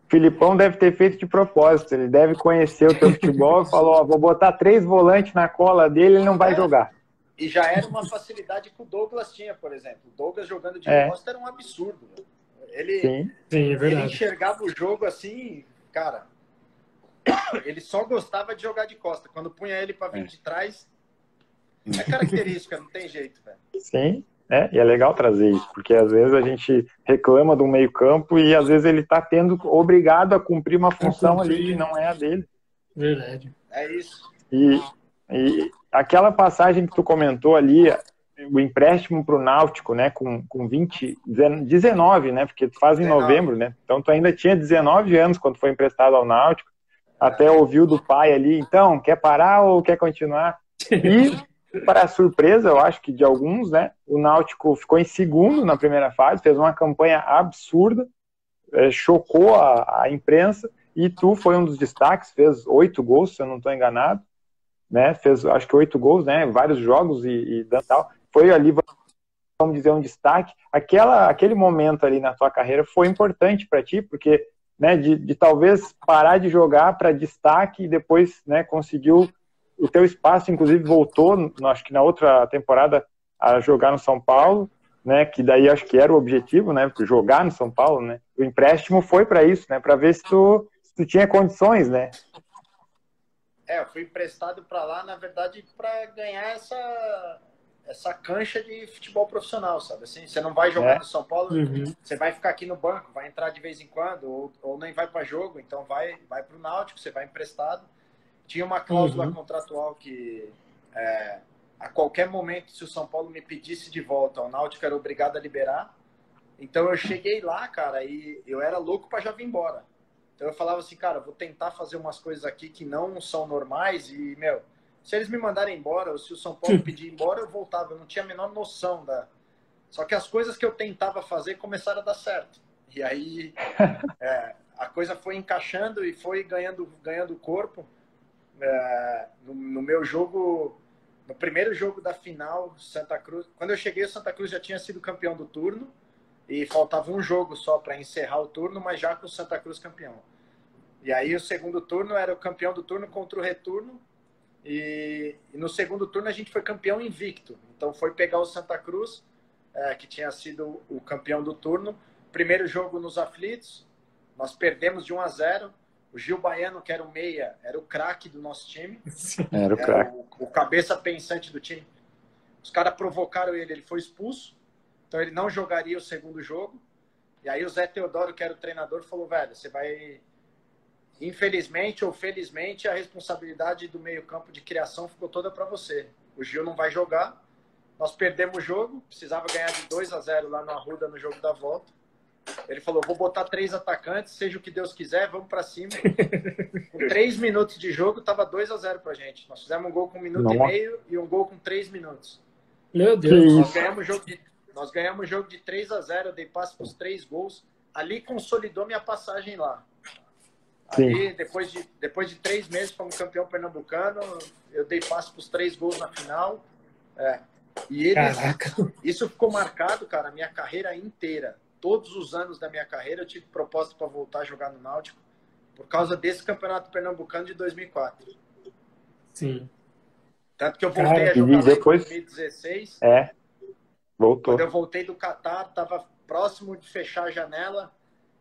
Filipão deve ter feito de propósito. Ele deve conhecer o teu futebol e falou: ó, vou botar três volantes na cola dele, ele não vai é. jogar. E já era uma facilidade que o Douglas tinha, por exemplo. O Douglas jogando de é. costa era um absurdo. Ele, Sim. Sim, é ele enxergava o jogo assim, cara. Ele só gostava de jogar de costa. Quando punha ele para vir é. de trás, é característica, não tem jeito, velho. Sim, é, e é legal trazer isso, porque às vezes a gente reclama do meio campo e às vezes ele está tendo obrigado a cumprir uma função ali que não é a dele. Verdade. É isso. E, e aquela passagem que tu comentou ali, o empréstimo para o Náutico, né, com, com 20, 19, né, porque tu faz em 19. novembro, né, então tu ainda tinha 19 anos quando foi emprestado ao Náutico, até ouviu do pai ali, então, quer parar ou quer continuar? E para a surpresa, eu acho que de alguns, né? O Náutico ficou em segundo na primeira fase, fez uma campanha absurda, é, chocou a, a, imprensa, e tu foi um dos destaques, fez oito gols, se eu não estou enganado, né? Fez, acho que oito gols, né? Vários jogos e, e tal. Foi ali, vamos dizer, um destaque. Aquela, aquele momento ali na tua carreira foi importante para ti, porque né, de, de talvez parar de jogar para destaque e depois né, conseguiu o teu espaço, inclusive, voltou, acho que na outra temporada, a jogar no São Paulo, né? Que daí acho que era o objetivo, né? Jogar no São Paulo, né? O empréstimo foi para isso, né? Para ver se tu, se tu tinha condições, né? É, eu fui emprestado para lá, na verdade, para ganhar essa essa cancha de futebol profissional, sabe? Assim, você não vai jogar é. no São Paulo, uhum. você vai ficar aqui no banco, vai entrar de vez em quando, ou, ou nem vai para jogo, então vai vai para o Náutico, você vai emprestado tinha uma cláusula uhum. contratual que é, a qualquer momento, se o São Paulo me pedisse de volta, o Náutico era obrigado a liberar. Então eu cheguei lá, cara, e eu era louco para já vir embora. Então eu falava assim, cara, vou tentar fazer umas coisas aqui que não são normais e, meu, se eles me mandarem embora, ou se o São Paulo pedir embora, eu voltava. Eu não tinha a menor noção da. Só que as coisas que eu tentava fazer começaram a dar certo. E aí é, a coisa foi encaixando e foi ganhando, ganhando corpo. É, no, no, meu jogo, no primeiro jogo da final, Santa Cruz. Quando eu cheguei, o Santa Cruz já tinha sido campeão do turno e faltava um jogo só para encerrar o turno, mas já com o Santa Cruz campeão. E aí o segundo turno era o campeão do turno contra o retorno. E, e no segundo turno a gente foi campeão invicto. Então foi pegar o Santa Cruz, é, que tinha sido o campeão do turno. Primeiro jogo nos aflitos, nós perdemos de 1 a 0. O Gil Baiano, que era o meia, era o craque do nosso time. Era o craque. O, o cabeça pensante do time. Os caras provocaram ele, ele foi expulso. Então ele não jogaria o segundo jogo. E aí o Zé Teodoro, que era o treinador, falou: velho, você vai. Infelizmente ou felizmente, a responsabilidade do meio-campo de criação ficou toda para você. O Gil não vai jogar. Nós perdemos o jogo, precisava ganhar de 2 a 0 lá no Arruda no jogo da volta. Ele falou: vou botar três atacantes, seja o que Deus quiser, vamos para cima. com três minutos de jogo, tava 2 a 0 pra gente. Nós fizemos um gol com um minuto Nossa. e meio e um gol com três minutos. Meu Deus. Nós ganhamos o jogo de nós ganhamos o jogo de 3 a 0 eu dei passe para os três gols. Ali consolidou minha passagem lá. Ali, depois de, depois de três meses como campeão pernambucano, eu dei passe para os três gols na final. É. E eles, Caraca. isso ficou marcado, cara, a minha carreira inteira. Todos os anos da minha carreira eu tive propósito para voltar a jogar no Náutico por causa desse campeonato pernambucano de 2004. Sim. Tanto que eu voltei Cara, a jogar depois... em 2016. É. Voltou. Quando eu voltei do Catar, estava próximo de fechar a janela.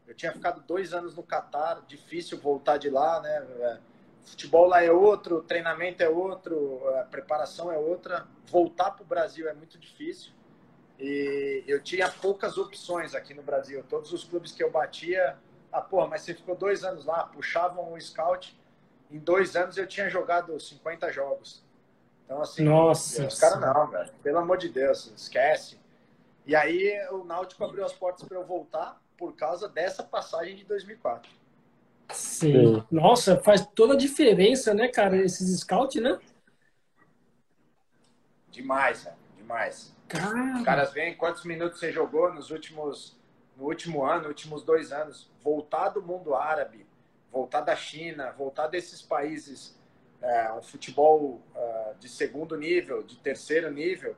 Eu tinha ficado dois anos no Catar, difícil voltar de lá, né? É, futebol lá é outro, treinamento é outro, a preparação é outra. Voltar para o Brasil é muito difícil. E eu tinha poucas opções aqui no Brasil. Todos os clubes que eu batia, ah, porra, mas você ficou dois anos lá, puxavam um scout. Em dois anos eu tinha jogado 50 jogos. Então, assim, Nossa, os caras não, velho. Pelo amor de Deus, esquece. E aí o Náutico abriu as portas para eu voltar por causa dessa passagem de 2004. Sim. Sim. Nossa, faz toda a diferença, né, cara, esses scouts, né? Demais, velho. Demais. Cara. Os caras veem quantos minutos você jogou nos últimos, no último ano, últimos dois anos. Voltar do mundo árabe, voltar da China, voltar desses países é, um futebol uh, de segundo nível, de terceiro nível,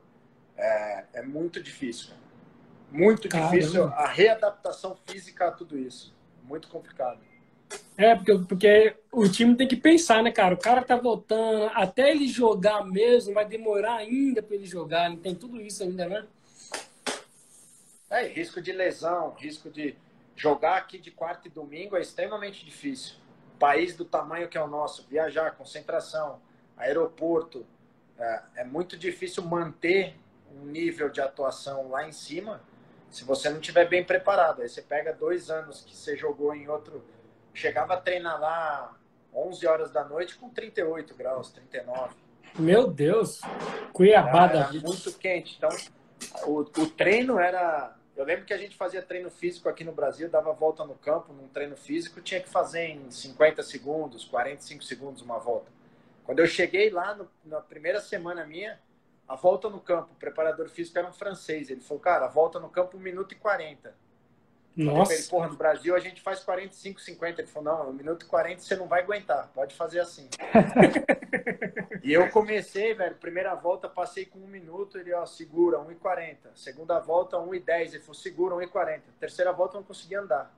é, é muito difícil. Muito Caramba. difícil a readaptação física a tudo isso. Muito complicado. É, porque, porque o time tem que pensar, né, cara? O cara tá voltando, até ele jogar mesmo, vai demorar ainda para ele jogar, tem tudo isso ainda, né? É, risco de lesão, risco de jogar aqui de quarta e domingo é extremamente difícil país do tamanho que é o nosso, viajar, concentração, aeroporto, é, é muito difícil manter um nível de atuação lá em cima se você não estiver bem preparado. Aí você pega dois anos que você jogou em outro. Chegava a treinar lá 11 horas da noite com 38 graus, 39. Meu Deus! Cuiabá da vida. muito quente. Então, o, o treino era eu lembro que a gente fazia treino físico aqui no Brasil, dava volta no campo, num treino físico, tinha que fazer em 50 segundos, 45 segundos uma volta. Quando eu cheguei lá, no, na primeira semana minha, a volta no campo, o preparador físico era um francês. Ele falou, cara, a volta no campo 1 minuto e 40. Nossa. Ele, porra, no Brasil a gente faz 45, 50. Ele falou, não, 1 minuto e 40 você não vai aguentar, pode fazer assim. e eu comecei, velho, primeira volta passei com 1 minuto, ele, ó, segura, 1 e 40. Segunda volta, 1 e 10, ele falou, segura, 1 e 40. Terceira volta eu não consegui andar.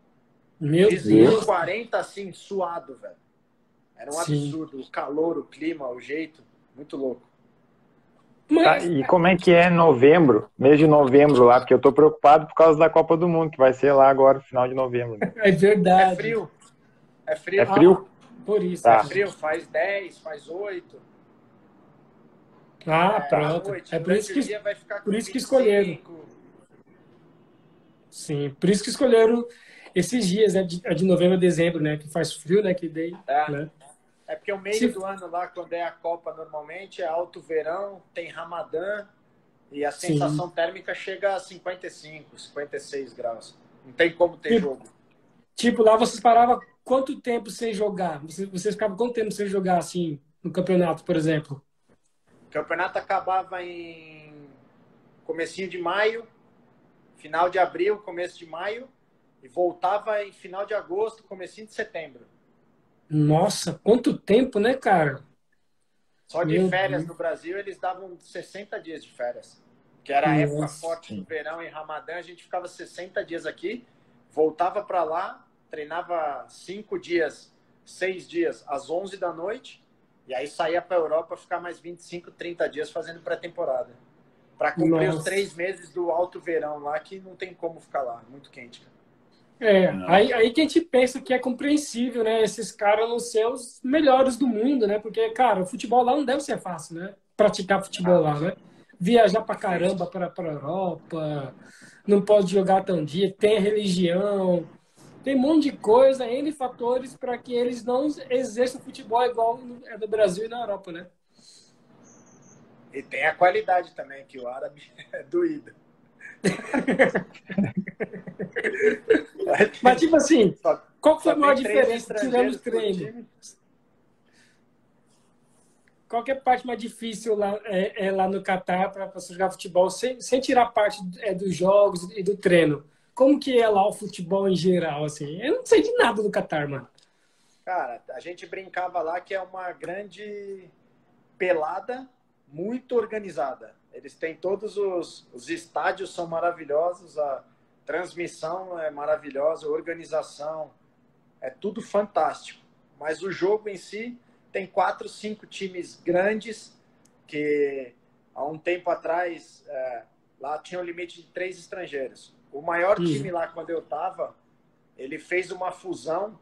Meu Fiz Deus. 1 e 40 assim, suado, velho. Era um Sim. absurdo, o calor, o clima, o jeito, muito louco. Tá, e como é que é novembro, mês de novembro lá? Porque eu tô preocupado por causa da Copa do Mundo, que vai ser lá agora, final de novembro. Né? É verdade. É frio. É frio. É frio? Ah, por isso. Tá. É frio, faz 10, faz 8. Ah, é, pronto. Noite, é por isso que, por isso que escolheram. Sim, por isso que escolheram esses dias, né? De, de novembro a dezembro, né? Que faz frio, né? Que daí, é. né? É porque o meio Se... do ano lá, quando é a Copa, normalmente é alto verão, tem Ramadã e a sensação Sim. térmica chega a 55, 56 graus. Não tem como ter e... jogo. Tipo, lá vocês paravam quanto tempo sem jogar? Vocês, vocês ficavam quanto tempo sem jogar, assim, no campeonato, por exemplo? O campeonato acabava em comecinho de maio, final de abril, começo de maio, e voltava em final de agosto, comecinho de setembro. Nossa, quanto tempo, né, cara? Só de Meu férias Deus. no Brasil, eles davam 60 dias de férias. Que era a Nossa. época forte do verão em Ramadã, a gente ficava 60 dias aqui, voltava para lá, treinava cinco dias, seis dias, às 11 da noite, e aí saía para a Europa ficar mais 25, 30 dias fazendo pré-temporada. Para cumprir Nossa. os três meses do alto verão lá, que não tem como ficar lá, muito quente. Cara. É, aí, aí que a gente pensa que é compreensível, né? Esses caras não ser os melhores do mundo, né? Porque, cara, o futebol lá não deve ser fácil, né? Praticar futebol lá, né? Viajar pra caramba pra, pra Europa, não pode jogar tão dia, tem religião, tem um monte de coisa, N fatores para que eles não exerçam futebol igual é do Brasil e na Europa, né? E tem a qualidade também, que o árabe é doído. Mas, tipo assim, qual foi a maior diferença tirando os treinos? Qual é a parte mais difícil lá, é, é lá no Catar para você jogar futebol, sem, sem tirar parte é, dos jogos e do treino? Como que é lá o futebol em geral, assim? Eu não sei de nada do Catar, mano. Cara, a gente brincava lá que é uma grande pelada muito organizada. Eles têm todos os, os estádios são maravilhosos, a transmissão é maravilhosa, organização é tudo fantástico. Mas o jogo em si tem quatro, cinco times grandes que há um tempo atrás é, lá tinha um limite de três estrangeiros. O maior uhum. time lá quando eu estava, ele fez uma fusão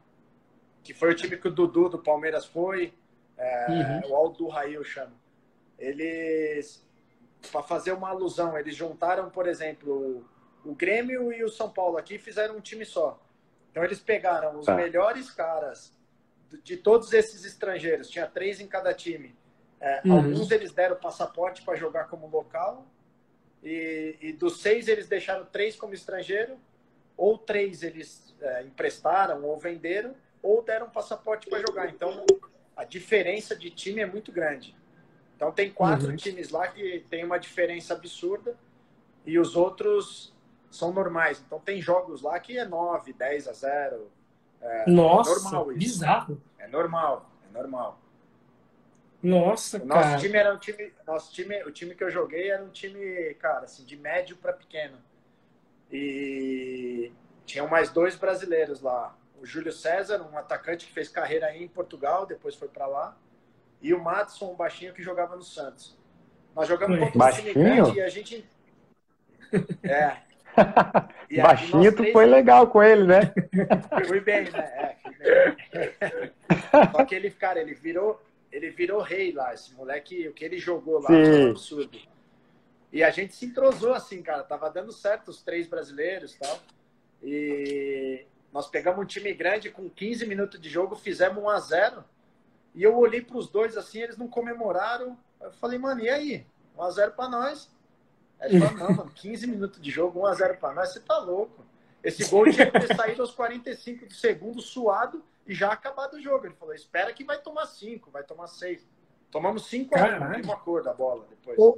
que foi o time que o Dudu do Palmeiras foi, é, uhum. o Aldo Rail chama. Eles para fazer uma alusão. Eles juntaram, por exemplo, o Grêmio e o São Paulo aqui fizeram um time só. Então eles pegaram os tá. melhores caras de todos esses estrangeiros, tinha três em cada time. É, uhum. Alguns eles deram passaporte para jogar como local, e, e, dos seis eles deixaram três como estrangeiro, ou três eles é, emprestaram ou venderam, ou deram passaporte para jogar. Então a diferença de time é muito grande. Então tem quatro uhum. times lá que tem uma diferença absurda e os outros são normais. Então tem jogos lá que é 9, 10 a 0. É, Nossa, é normal isso. bizarro. É normal, é normal. Nossa, o nosso cara. time era um time, nosso time, o time que eu joguei era um time, cara, assim, de médio para pequeno. E tinham mais dois brasileiros lá. O Júlio César, um atacante que fez carreira aí em Portugal, depois foi para lá e o Madison, um baixinho que jogava no Santos. Nós jogamos contra o time grande e a gente. É. E baixinho, tu foi legal com ele, né? Fui bem, né? É, Só que ele, cara, ele virou, ele virou rei lá. Esse moleque, o que ele jogou lá foi um absurdo. E a gente se entrosou assim, cara. Tava dando certo os três brasileiros e tal. E nós pegamos um time grande com 15 minutos de jogo, fizemos 1 a 0 e eu olhei para os dois assim, eles não comemoraram. Eu falei, mano, e aí? 1x0 para nós. Aí ele falou, não, mano, 15 minutos de jogo, 1x0 para nós, você tá louco. Esse gol tinha que ter saído aos 45 do segundo, suado, e já acabado o jogo. Ele falou, espera que vai tomar 5, vai tomar 6. Tomamos 5 a 1 uma cor da bola depois. Oh.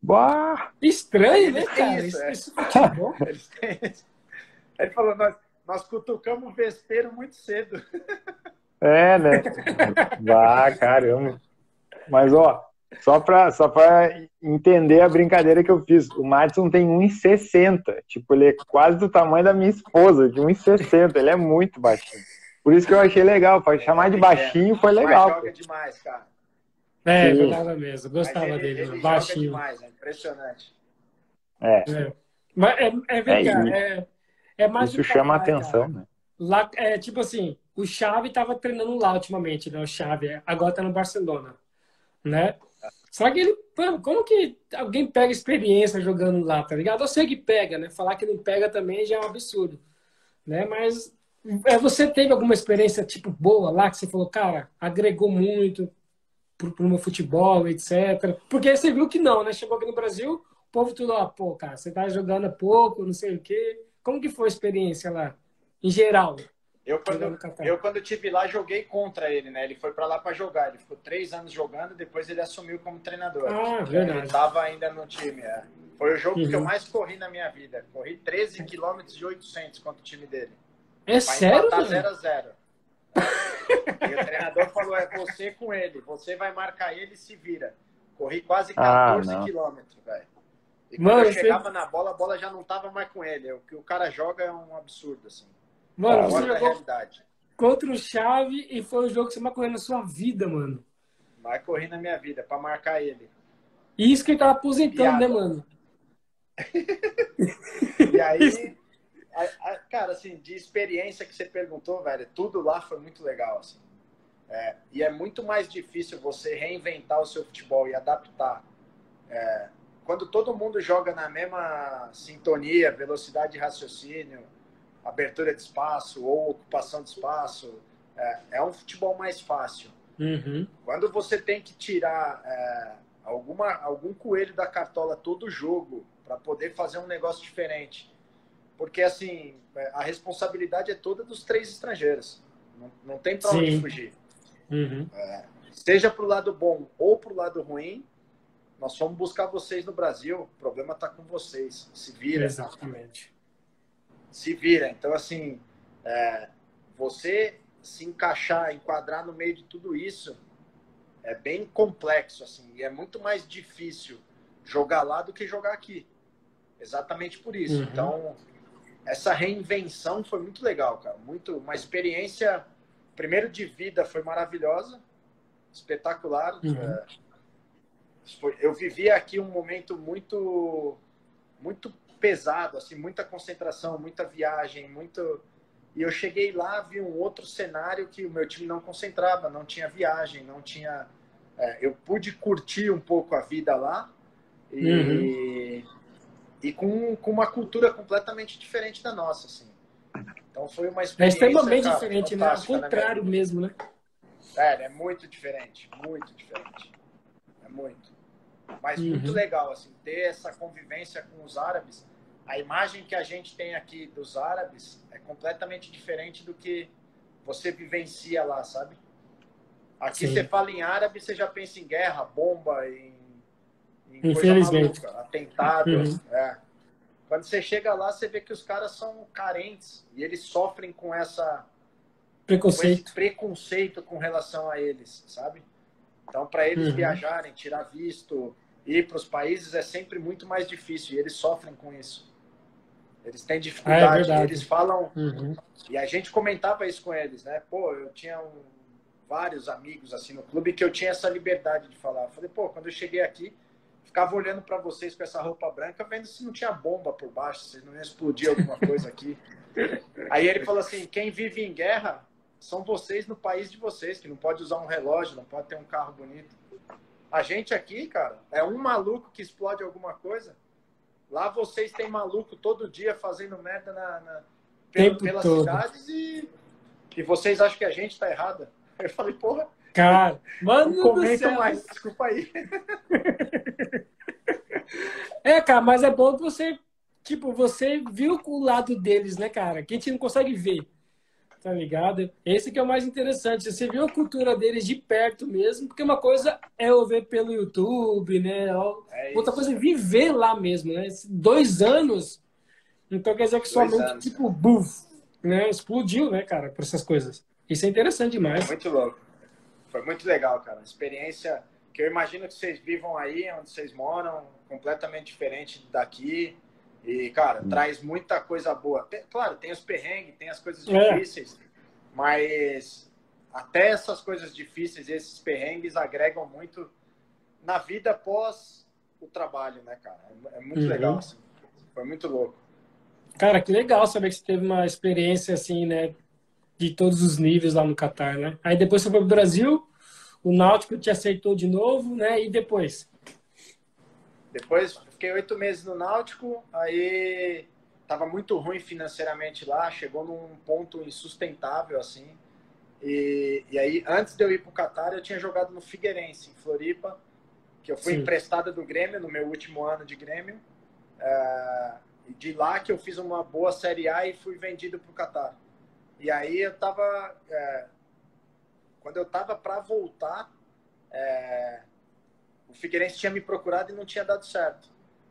Bah. Estranho, né, cara? Isso, é. isso Eles têm isso. Ele falou, nós, nós cutucamos o vespeiro muito cedo. É, né? Vá, caramba. Mas, ó, só para só pra entender a brincadeira que eu fiz, o Madison tem 1,60. Tipo, ele é quase do tamanho da minha esposa, de 1,60. Ele é muito baixinho. Por isso que eu achei legal. Para chamar de baixinho foi legal. Ele joga demais, cara. É, gostava mesmo. Gostava ele, dele. Ele baixinho. demais, é impressionante. É. é. Mas é, é, é, é, é mais Isso chama a atenção, cara. né? Lá, é, tipo assim, o Xavi estava treinando lá ultimamente, né? O Xavi agora está no Barcelona, né? Só que ele, como que alguém pega experiência jogando lá, tá ligado? Eu sei que pega, né? Falar que não pega também já é um absurdo, né? Mas é, você teve alguma experiência tipo boa lá que você falou, cara, agregou muito pro, pro meu futebol, etc. Porque você viu que não, né? Chegou aqui no Brasil, o povo tudo, ó, pô, cara, você tá jogando pouco, não sei o quê. Como que foi a experiência lá, em geral? Eu quando, eu, quando tive lá, joguei contra ele, né? Ele foi para lá para jogar. Ele ficou três anos jogando, depois ele assumiu como treinador. Ah, verdade. Ele tava ainda no time, é. Foi o jogo uhum. que eu uhum. mais corri na minha vida. Corri 13 km de 800 contra o time dele. É sério? 0 a 0 E o treinador falou: é você com ele. Você vai marcar ele e se vira. Corri quase 14 ah, quilômetros, velho. E quando Mano, eu chegava você... na bola, a bola já não tava mais com ele. O que o cara joga é um absurdo, assim. Mano, você jogou realidade. contra o Chave e foi o jogo que você mais correu na sua vida, mano. Mais corri na minha vida, pra marcar ele. E isso que ele tava aposentando, né, Piada. né, mano? e aí, a, a, cara, assim, de experiência que você perguntou, velho, tudo lá foi muito legal, assim. É, e é muito mais difícil você reinventar o seu futebol e adaptar. É, quando todo mundo joga na mesma sintonia, velocidade de raciocínio, abertura de espaço ou ocupação de espaço, é, é um futebol mais fácil. Uhum. Quando você tem que tirar é, alguma, algum coelho da cartola todo jogo para poder fazer um negócio diferente. Porque, assim, é, a responsabilidade é toda dos três estrangeiros. Não, não tem para onde fugir. Uhum. É, seja para o lado bom ou para o lado ruim, nós fomos buscar vocês no Brasil. O problema está com vocês. Se vira. Exatamente. Se vira. Então, assim, é, você se encaixar, enquadrar no meio de tudo isso é bem complexo, assim. E é muito mais difícil jogar lá do que jogar aqui. Exatamente por isso. Uhum. Então, essa reinvenção foi muito legal, cara. Muito, uma experiência, primeiro de vida, foi maravilhosa, espetacular. Uhum. É, eu vivi aqui um momento muito, muito pesado, assim, muita concentração, muita viagem, muito. E eu cheguei lá, vi um outro cenário que o meu time não concentrava, não tinha viagem, não tinha. É, eu pude curtir um pouco a vida lá e, uhum e com, com uma cultura completamente diferente da nossa, assim. Então foi uma experiência. É extremamente cara, diferente, né? Ao contrário mesmo, né? É, é muito diferente, muito diferente. É muito. Mas uhum. muito legal, assim, ter essa convivência com os árabes. A imagem que a gente tem aqui dos árabes é completamente diferente do que você vivencia lá, sabe? Aqui Sim. você fala em árabe, você já pensa em guerra, bomba, em Infelizmente. Maluca, atentados. Uhum. É. Quando você chega lá, você vê que os caras são carentes e eles sofrem com essa preconceito com, preconceito com relação a eles, sabe? Então, para eles uhum. viajarem, tirar visto, ir para os países é sempre muito mais difícil e eles sofrem com isso. Eles têm dificuldade, ah, é eles falam. Uhum. E a gente comentava isso com eles, né? Pô, eu tinha um, vários amigos assim no clube que eu tinha essa liberdade de falar. Eu falei, pô, quando eu cheguei aqui, ficava olhando para vocês com essa roupa branca, vendo se não tinha bomba por baixo, se não ia explodir alguma coisa aqui. Aí ele falou assim: quem vive em guerra são vocês no país de vocês, que não pode usar um relógio, não pode ter um carro bonito. A gente aqui, cara, é um maluco que explode alguma coisa. Lá vocês têm maluco todo dia fazendo merda na, na pelas todo. cidades e, e vocês acham que a gente tá errada. Eu falei, porra, Cara, mano, comenta mais, desculpa aí. É, cara, mas é bom que você, tipo, você viu o lado deles, né, cara? Que a gente não consegue ver, tá ligado? Esse que é o mais interessante. Você viu a cultura deles de perto mesmo, porque uma coisa é eu ver pelo YouTube, né? É Outra coisa é viver lá mesmo, né? Dois anos, então quer dizer que sua mente, anos, tipo, buf, né? Explodiu, né, cara, por essas coisas. Isso é interessante demais. Muito louco. Foi muito legal, cara. Experiência que eu imagino que vocês vivam aí, onde vocês moram, completamente diferente daqui. E, cara, hum. traz muita coisa boa. Tem, claro, tem os perrengues, tem as coisas é. difíceis, é. mas até essas coisas difíceis, esses perrengues agregam muito na vida após o trabalho, né, cara? É, é muito uhum. legal, assim. Foi muito louco. Cara, que legal saber que você teve uma experiência assim, né? de todos os níveis lá no Catar, né? Aí depois você foi para o Brasil, o Náutico te aceitou de novo, né? E depois? Depois fiquei oito meses no Náutico, aí estava muito ruim financeiramente lá, chegou num ponto insustentável assim. E, e aí, antes de eu ir para o Catar, eu tinha jogado no Figueirense, em Floripa, que eu fui Sim. emprestado do Grêmio no meu último ano de Grêmio. Uh, de lá que eu fiz uma boa Série A e fui vendido para o Catar. E aí eu tava. É, quando eu tava para voltar, é, o Figueirense tinha me procurado e não tinha dado certo.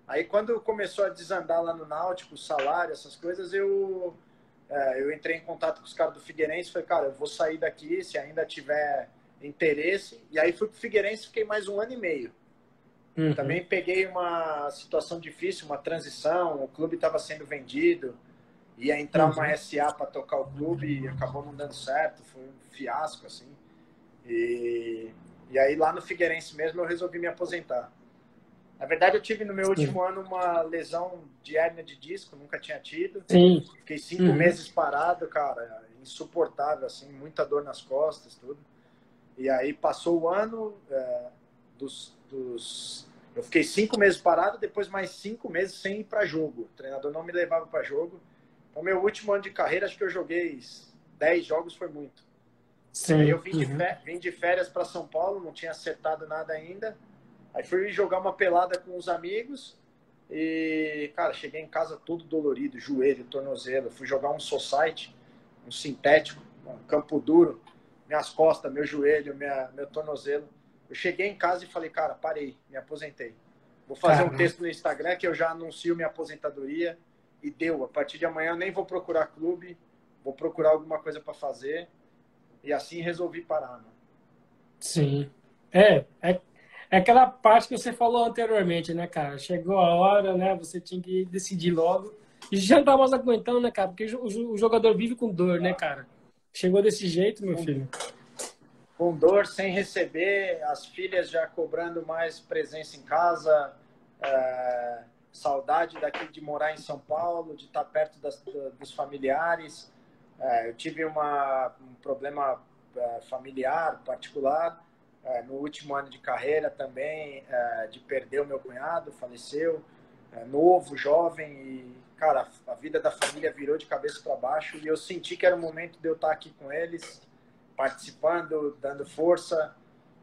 Aí quando começou a desandar lá no Náutico, o salário, essas coisas, eu, é, eu entrei em contato com os caras do Figueirense e falei, cara, eu vou sair daqui se ainda tiver interesse. E aí fui pro Figueirense e fiquei mais um ano e meio. Uhum. Também peguei uma situação difícil, uma transição, o clube estava sendo vendido, ia entrar uhum. uma SA para tocar o clube e acabou não dando certo, foi um fiasco, assim. E, e aí lá no Figueirense mesmo eu resolvi me aposentar. Na verdade, eu tive no meu último ano uma lesão de hérnia de disco, nunca tinha tido. Sim. Fiquei cinco uhum. meses parado, cara, insuportável, assim, muita dor nas costas, tudo. E aí passou o ano é, dos, dos, Eu fiquei cinco meses parado, depois mais cinco meses sem ir para jogo. O treinador não me levava para jogo. Então, meu último ano de carreira, acho que eu joguei dez jogos, foi muito. Sim. Aí eu vim, uhum. de, férias, vim de férias para São Paulo, não tinha acertado nada ainda. Aí fui jogar uma pelada com os amigos. E, cara, cheguei em casa todo dolorido, joelho, tornozelo. Fui jogar um society, um sintético, um campo duro minhas costas, meu joelho, minha, meu tornozelo. Eu cheguei em casa e falei, cara, parei, me aposentei. Vou fazer Caramba. um texto no Instagram que eu já anuncio minha aposentadoria e deu. A partir de amanhã eu nem vou procurar clube, vou procurar alguma coisa para fazer. E assim resolvi parar. Mano. Sim. É, é, é aquela parte que você falou anteriormente, né, cara? Chegou a hora, né? Você tinha que decidir logo. E já não tá mais aguentando, né, cara? Porque o jogador vive com dor, né, cara? Chegou desse jeito, meu filho? Com dor, sem receber, as filhas já cobrando mais presença em casa, é, saudade daqui de morar em São Paulo, de estar perto das, dos familiares. É, eu tive uma, um problema é, familiar, particular, é, no último ano de carreira também, de perder o meu cunhado, faleceu, novo, jovem, e cara, a vida da família virou de cabeça para baixo e eu senti que era o momento de eu estar aqui com eles, participando, dando força.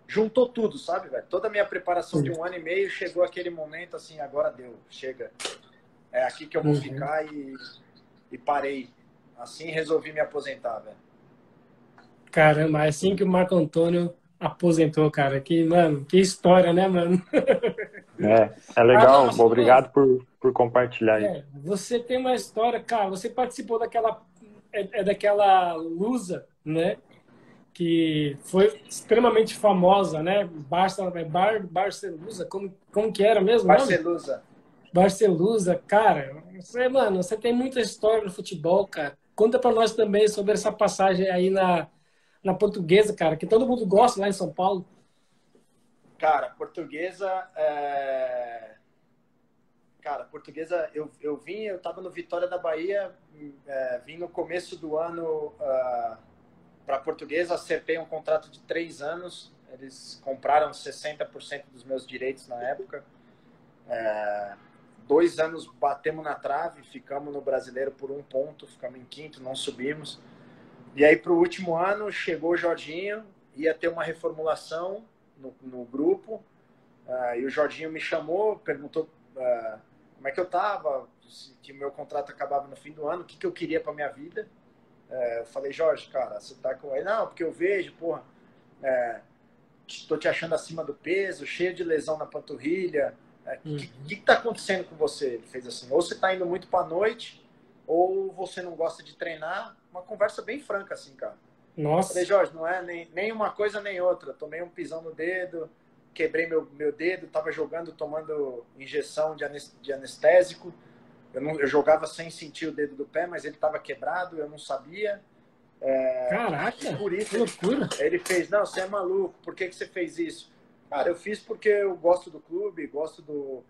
Juntou tudo, sabe, velho? Toda a minha preparação de um ano e meio chegou aquele momento assim, agora deu, chega. É aqui que eu vou uhum. ficar e, e parei. Assim resolvi me aposentar, velho. Caramba, é assim que o Marco Antônio aposentou, cara. Que, mano, que história, né, mano? É, é legal. Ah, Obrigado por, por compartilhar é, isso. Você tem uma história, cara, você participou daquela, é, é daquela lusa, né? Que foi extremamente famosa, né? Barça, é Bar, Barcelusa, como, como que era mesmo? Barcelusa. Barcelusa, cara, você, mano, você tem muita história no futebol, cara. Conta para nós também sobre essa passagem aí na, na portuguesa, cara, que todo mundo gosta lá em São Paulo? Cara, portuguesa. É... Cara, portuguesa, eu, eu vim, eu tava no Vitória da Bahia, é, vim no começo do ano uh, ah, para portuguesa, acertei um contrato de três anos. Eles compraram 60% dos meus direitos na época. É, dois anos batemos na trave, ficamos no brasileiro por um ponto, ficamos em quinto, não subimos. E aí, para o último ano, chegou o Jorginho, ia ter uma reformulação no, no grupo, uh, e o Jorginho me chamou, perguntou uh, como é que eu estava, que o meu contrato acabava no fim do ano, o que, que eu queria para minha vida. Uh, eu falei, Jorge, cara, você tá com ele? Não, porque eu vejo, porra, estou te achando acima do peso, cheio de lesão na panturrilha. O uhum. que, que, que tá acontecendo com você? Ele fez assim, ou você está indo muito para noite, ou você não gosta de treinar, uma conversa bem franca, assim, cara. Nossa. Falei, Jorge, não é nem, nem uma coisa nem outra. Tomei um pisão no dedo, quebrei meu, meu dedo, tava jogando, tomando injeção de, de anestésico. Eu, não, eu jogava sem sentir o dedo do pé, mas ele tava quebrado, eu não sabia. É, Caraca, por isso, que loucura. Ele, ele, fez, não, você é maluco, por que, que você fez isso? Cara, eu fiz porque eu gosto do clube, gosto do,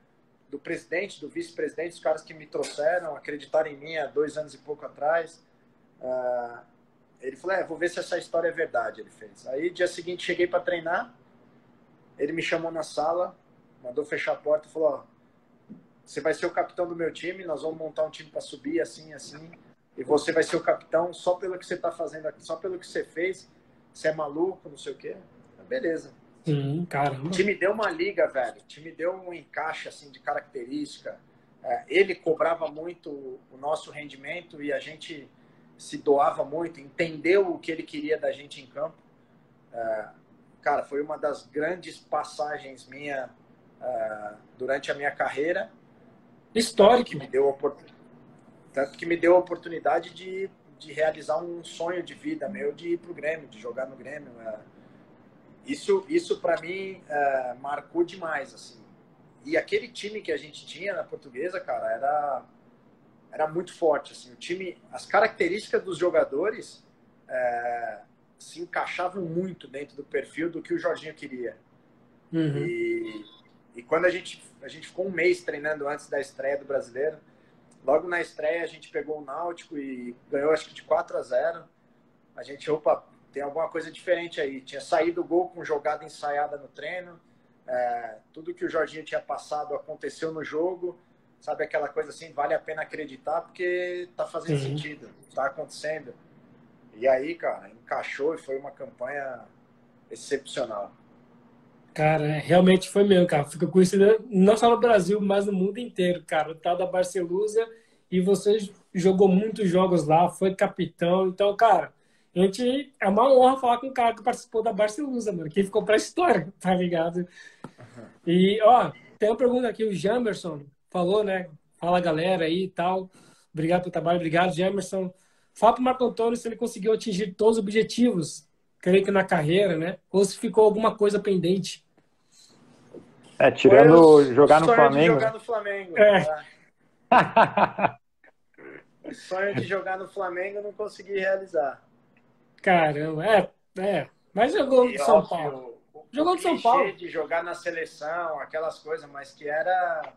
do presidente, do vice-presidente, os caras que me trouxeram, acreditaram em mim há dois anos e pouco atrás. Uh, ele falou, é, vou ver se essa história é verdade, ele fez. Aí, dia seguinte, cheguei para treinar, ele me chamou na sala, mandou fechar a porta e falou, ó, você vai ser o capitão do meu time, nós vamos montar um time para subir, assim, assim, e você vai ser o capitão só pelo que você está fazendo aqui, só pelo que você fez, você é maluco, não sei o quê. Beleza. Sim, caramba. O time deu uma liga, velho. O time deu um encaixe assim de característica. É, ele cobrava muito o nosso rendimento e a gente se doava muito, entendeu o que ele queria da gente em campo. É, cara, foi uma das grandes passagens minha uh, durante a minha carreira. Histórico. Que me deu tanto que me deu a oportunidade de, de realizar um sonho de vida meu de ir pro Grêmio, de jogar no Grêmio. Uh, isso, isso para mim uh, marcou demais, assim. E aquele time que a gente tinha na Portuguesa, cara, era era muito forte, assim. O time, as características dos jogadores é, se encaixavam muito dentro do perfil do que o Jorginho queria. Uhum. E, e quando a gente a gente ficou um mês treinando antes da estreia do Brasileiro, logo na estreia a gente pegou o Náutico e ganhou acho que de 4 a 0. A gente, opa, tem alguma coisa diferente aí. Tinha saído o gol com jogada ensaiada no treino. É, tudo que o Jorginho tinha passado aconteceu no jogo. Sabe aquela coisa assim, vale a pena acreditar porque tá fazendo uhum. sentido, tá acontecendo. E aí, cara, encaixou e foi uma campanha excepcional. Cara, é, realmente foi mesmo, cara. Fica conhecida não só no Brasil, mas no mundo inteiro, cara. O tal da Barcelusa e você jogou muitos jogos lá, foi capitão. Então, cara, a gente é uma honra falar com um cara que participou da Barcelusa, mano, que ficou pra história, tá ligado? E, ó, tem uma pergunta aqui, o Jamerson falou, né? Fala galera aí e tal. Obrigado pelo trabalho, obrigado, Jamerson. Fala pro Marco Antônio se ele conseguiu atingir todos os objetivos, creio que na carreira, né? Ou se ficou alguma coisa pendente. É, tirando jogar no Flamengo. Jogar no Flamengo. É. Tá? sonho de jogar no Flamengo não consegui realizar. Caramba, é, é. Mas jogou no São Paulo. Jogou no São Paulo. de jogar na seleção, aquelas coisas, mas que era.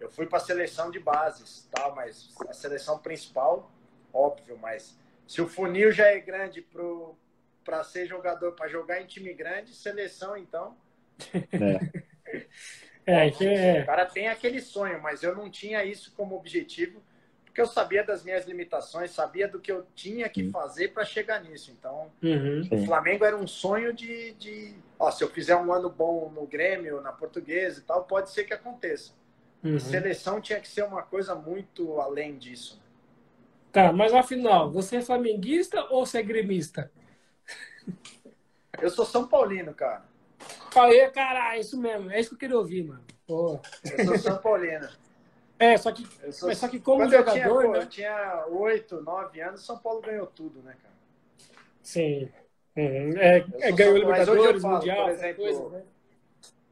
Eu fui para a seleção de bases, tal, mas a seleção principal óbvio, mas se o funil já é grande para ser jogador, para jogar em time grande, seleção então. É. é, é. O cara tem aquele sonho, mas eu não tinha isso como objetivo, porque eu sabia das minhas limitações, sabia do que eu tinha que fazer para chegar nisso. Então, uhum. o Flamengo era um sonho de, de ó, se eu fizer um ano bom no Grêmio, na Portuguesa e tal, pode ser que aconteça. Uhum. Seleção tinha que ser uma coisa muito além disso. Tá, mas afinal, você é flamenguista ou você é gremista? Eu sou São Paulino, cara. Falei, caralho, isso mesmo. É isso que eu queria ouvir, mano. Pô. Eu sou São Paulino. É, só que, mas só que como Quando jogador, eu tinha, né? Eu tinha oito, nove anos, São Paulo ganhou tudo, né, cara? Sim. Uhum. É, é, ganhou Libertadores, falo, Mundial, por exemplo, coisa, né?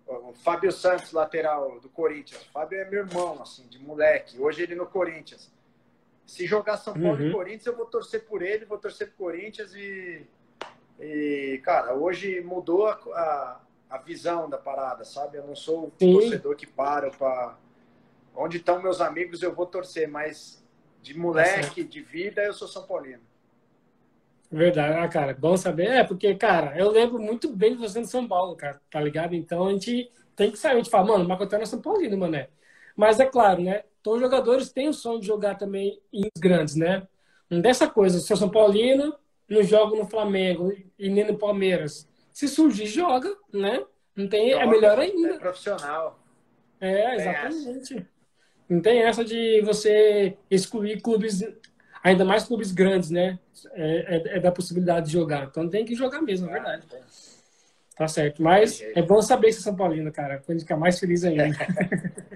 o Fábio Santos, lateral do Corinthians. O Fábio é meu irmão, assim, de moleque. Hoje ele no Corinthians. Se jogar São Paulo uhum. e Corinthians, eu vou torcer por ele, vou torcer por Corinthians e. E, cara, hoje mudou a, a, a visão da parada, sabe? Eu não sou o Sim. torcedor que para para. Onde estão meus amigos, eu vou torcer, mas de moleque, de vida, eu sou São Paulino. Verdade, ah, cara, bom saber. É, porque, cara, eu lembro muito bem de você no São Paulo, cara, tá ligado? Então a gente tem que sair, a gente fala, mano, o Marco é São Paulino, mané. Mas é claro, né? Todos os jogadores têm o sonho de jogar também em grandes, né? Dessa coisa, se eu São Paulino, não jogo no Flamengo e nem no Palmeiras. Se surgir, joga, né? Não tem, é joga, é melhor ainda. É profissional. É, exatamente. Não tem essa de você excluir clubes, ainda mais clubes grandes, né? É, é, é da possibilidade de jogar. Então tem que jogar mesmo, é verdade. Tá certo. Mas é bom saber você é São Paulino, cara. Pra ficar mais feliz ainda.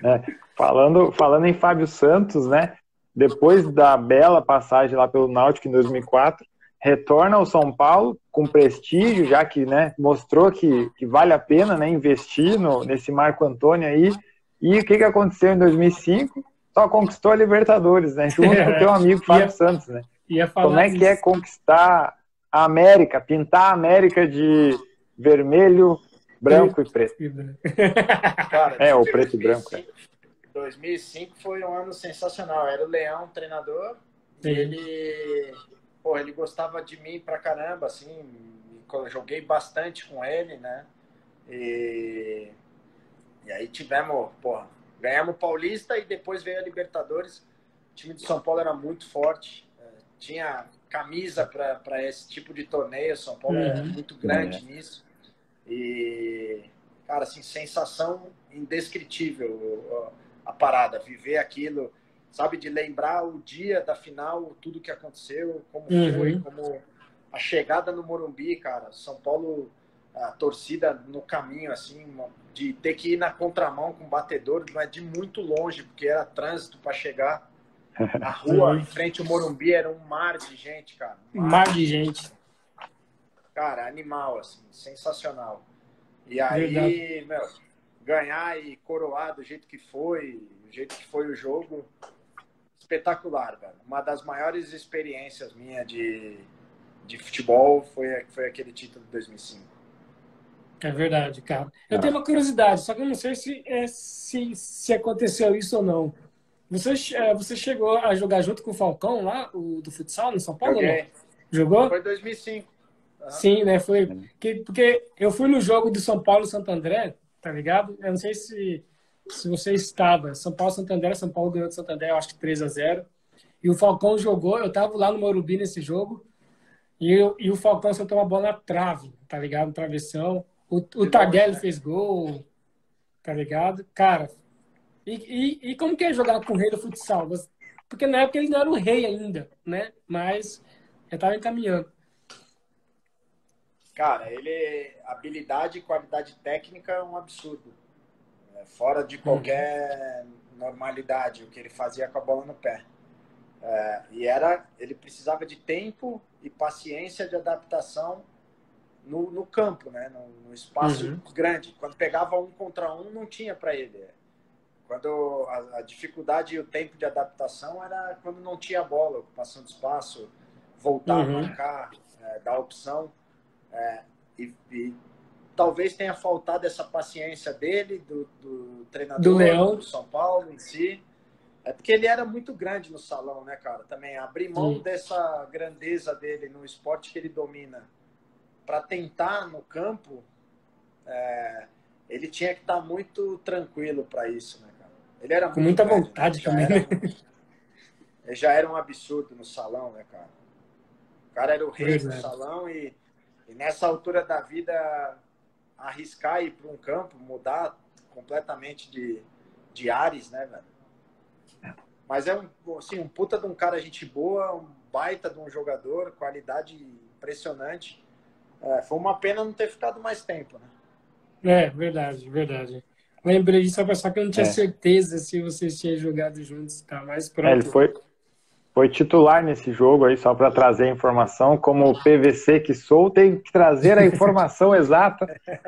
É, falando, falando em Fábio Santos, né? Depois da bela passagem lá pelo Náutico em 2004, retorna ao São Paulo com prestígio, já que né, mostrou que, que vale a pena né, investir no, nesse Marco Antônio aí. E o que, que aconteceu em 2005? Só conquistou a Libertadores, né? Junto com o teu amigo Fábio ia, Santos, né? Como é que é conquistar a América, pintar a América de vermelho, branco e preto. Cara, é, o preto 2005, e branco. É. 2005 foi um ano sensacional. Era o Leão treinador. Sim. Ele, pô, ele gostava de mim pra caramba, assim. Eu joguei bastante com ele, né? E, e aí tivemos, pô, ganhamos o Paulista e depois veio a Libertadores. O time de São Paulo era muito forte. É, tinha camisa para esse tipo de torneio. São Paulo uhum. é muito grande é. nisso. E, cara, assim, sensação indescritível a parada, viver aquilo. sabe, de lembrar o dia da final, tudo que aconteceu, como uhum. foi, como a chegada no Morumbi, cara. São Paulo, a torcida no caminho, assim, de ter que ir na contramão com o batedor, mas de muito longe, porque era trânsito para chegar. A rua em frente ao Morumbi era um mar de gente, cara. Um mar, mar de gente. Cara, animal, assim, sensacional. E aí, Verdade. meu, ganhar e coroar do jeito que foi, do jeito que foi o jogo, espetacular, velho. Uma das maiores experiências minha de, de futebol foi, foi aquele título de 2005. É verdade, cara. Eu ah. tenho uma curiosidade, só que eu não sei se, é, se, se aconteceu isso ou não. Você, é, você chegou a jogar junto com o Falcão lá, o do futsal, no São Paulo? Joguei. Jogou? Foi 2005. Uhum. Sim, né? Foi. Que, porque eu fui no jogo do São Paulo Santo André, tá ligado? Eu não sei se, se você estava. São Paulo Santo André, São Paulo ganhou de Santo André, eu acho que 3 a 0 E o Falcão jogou, eu tava lá no Morumbi nesse jogo. E, eu, e o Falcão soltou uma bola na trave, tá ligado? Travessão. O, o Tardelli né? fez gol, tá ligado? Cara, e, e, e, como que é jogar com o rei do futsal? Porque na época ele não era o rei ainda, né? Mas já estava encaminhando. Cara, ele habilidade e qualidade técnica é um absurdo. É fora de qualquer uhum. normalidade, o que ele fazia com a bola no pé. É, e era, ele precisava de tempo e paciência de adaptação no, no campo, né? no, no espaço uhum. grande. Quando pegava um contra um, não tinha para ele. Quando a, a, dificuldade e o tempo de adaptação era quando não tinha bola, ocupação de espaço, voltar uhum. a marcar, é, dar opção. É, e, e, talvez tenha faltado essa paciência dele, do, do treinador do, Leão. do São Paulo em si. É porque ele era muito grande no salão, né, cara? Também abrir mão Sim. dessa grandeza dele no esporte que ele domina para tentar no campo, é, ele tinha que estar tá muito tranquilo para isso, né, cara? Ele era com muita grande, vontade também. Era, ele já era um absurdo no salão, né, cara? O cara era o rei do salão e e nessa altura da vida, arriscar ir para um campo, mudar completamente de, de ares, né, velho? Mas é um, assim, um puta de um cara gente boa, um baita de um jogador, qualidade impressionante. É, foi uma pena não ter ficado mais tempo, né? É, verdade, verdade. Lembrei disso, só que eu não tinha é. certeza se vocês tinham jogado juntos, tá? Mas pronto. É, ele foi, foi titular nesse jogo aí, só para trazer a informação, como o PVC que sou, tem que trazer a informação exata.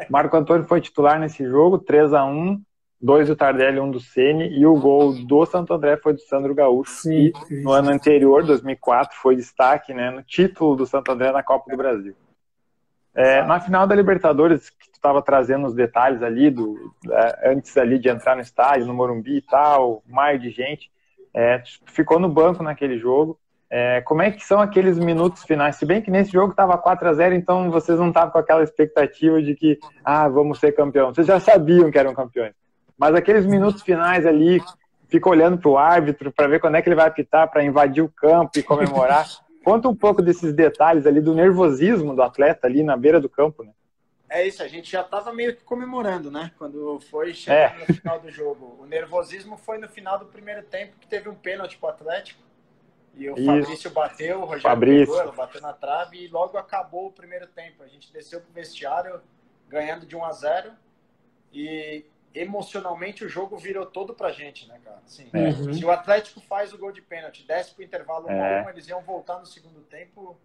Marco Antônio foi titular nesse jogo, 3 a 1 dois do Tardelli, um do Ceni e o gol do Santo André foi do Sandro Gaúcho, sim, que no ano anterior, 2004, foi destaque né, no título do Santo André na Copa do Brasil. É, na final da Libertadores, que tu estava trazendo os detalhes ali, do, é, antes ali de entrar no estádio, no Morumbi e tal, mar de gente, é, ficou no banco naquele jogo. É, como é que são aqueles minutos finais? Se bem que nesse jogo estava 4 a 0 então vocês não estavam com aquela expectativa de que, ah, vamos ser campeão. Vocês já sabiam que eram campeões. Mas aqueles minutos finais ali, fica olhando para o árbitro para ver quando é que ele vai apitar para invadir o campo e comemorar. Conta um pouco desses detalhes ali do nervosismo do atleta ali na beira do campo, né? É isso, a gente já estava meio que comemorando, né? Quando foi chegar é. no final do jogo. O nervosismo foi no final do primeiro tempo, que teve um pênalti para o Atlético. E o isso. Fabrício bateu, o Rogério Fabrício. pegou, bateu na trave e logo acabou o primeiro tempo. A gente desceu para o vestiário ganhando de 1 a 0 e emocionalmente o jogo virou todo pra gente, né, cara? Assim, uhum. Se o Atlético faz o gol de pênalti, desce pro intervalo 1 é. a 1, eles iam voltar no segundo tempo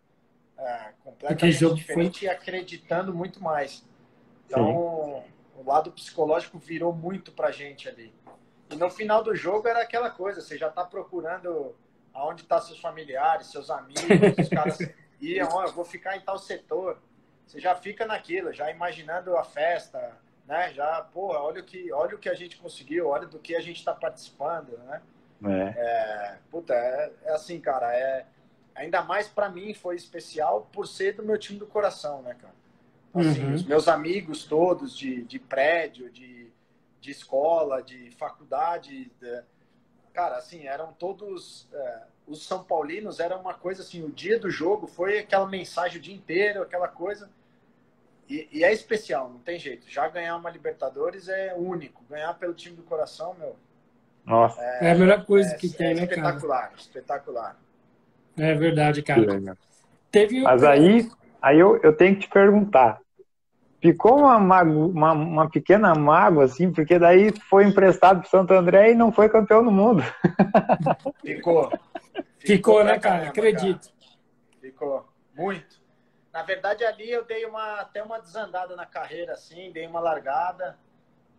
é, completamente diferente foi... e acreditando muito mais. Então, Sim. o lado psicológico virou muito pra gente ali. E no final do jogo era aquela coisa, você já tá procurando aonde tá seus familiares, seus amigos, os caras iam, ó, eu vou ficar em tal setor. Você já fica naquilo, já imaginando a festa, né? Já, porra, olha o que, olha o que a gente conseguiu, olha do que a gente está participando, né? É. é puta, é, é, assim, cara, é, ainda mais para mim foi especial por ser do meu time do coração, né, cara? Assim, uhum. Os meus amigos todos de, de prédio, de, de escola, de faculdade, de, cara, assim, eram todos. É, os São Paulinos era uma coisa assim, o dia do jogo foi aquela mensagem o dia inteiro, aquela coisa. E, e, é especial, não tem jeito. Já ganhar uma Libertadores é único. Ganhar pelo time do coração, meu, Nossa. É, é a melhor coisa é, que tem, é né, cara? Espetacular, espetacular. É verdade, cara. Teve Mas aí, aí eu, eu tenho que te perguntar. Ficou uma, uma, uma pequena mágoa, assim, porque daí foi emprestado para Santo André e não foi campeão do mundo. Ficou. Ficou, Ficou né, cara? Acredito. Cara. Ficou. Muito. Na verdade, ali eu dei uma, até uma desandada na carreira, assim, dei uma largada.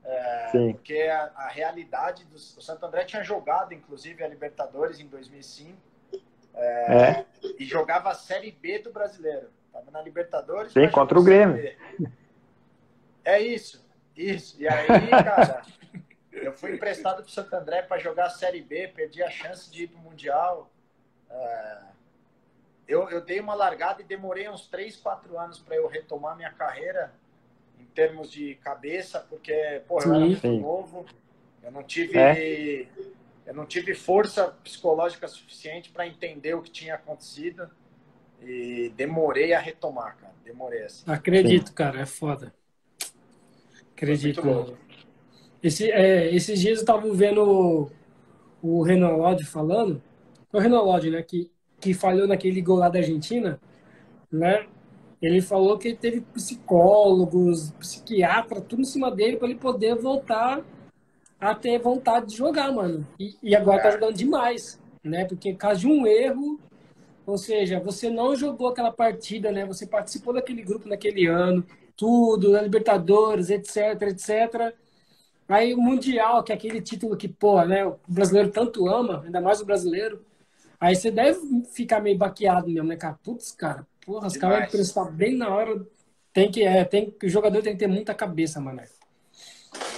É, porque a, a, realidade do o Santo André tinha jogado, inclusive, a Libertadores em 2005. É, é. E jogava a Série B do brasileiro. Tava na Libertadores. Sim, contra o Grêmio. É isso, isso. E aí, cara, eu fui emprestado pro Santo André para jogar a Série B, perdi a chance de ir pro Mundial. É, eu, eu dei uma largada e demorei uns 3, 4 anos para eu retomar minha carreira em termos de cabeça, porque, pô, eu era muito novo, eu não tive. É. Eu não tive força psicológica suficiente para entender o que tinha acontecido e demorei a retomar, cara. Demorei assim. Acredito, Sim. cara, é foda. Acredito. Esse, é, esses dias eu tava vendo o, o Renan Lodge falando, o Renan Lodge, né, que que falhou naquele gol lá da Argentina, né? Ele falou que ele teve psicólogos, psiquiatra, tudo em cima dele para ele poder voltar a ter vontade de jogar, mano. E, e agora tá jogando demais, né? Porque em caso de um erro, ou seja, você não jogou aquela partida, né? Você participou daquele grupo naquele ano, tudo, na Libertadores, etc, etc. Aí o Mundial, que é aquele título que, pô, né? O brasileiro tanto ama, ainda mais o brasileiro Aí você deve ficar meio baqueado mesmo, né, cara? Putz, cara, porra, os caras prestar bem na hora. Tem que, é, tem, o jogador tem que ter muita cabeça, mano.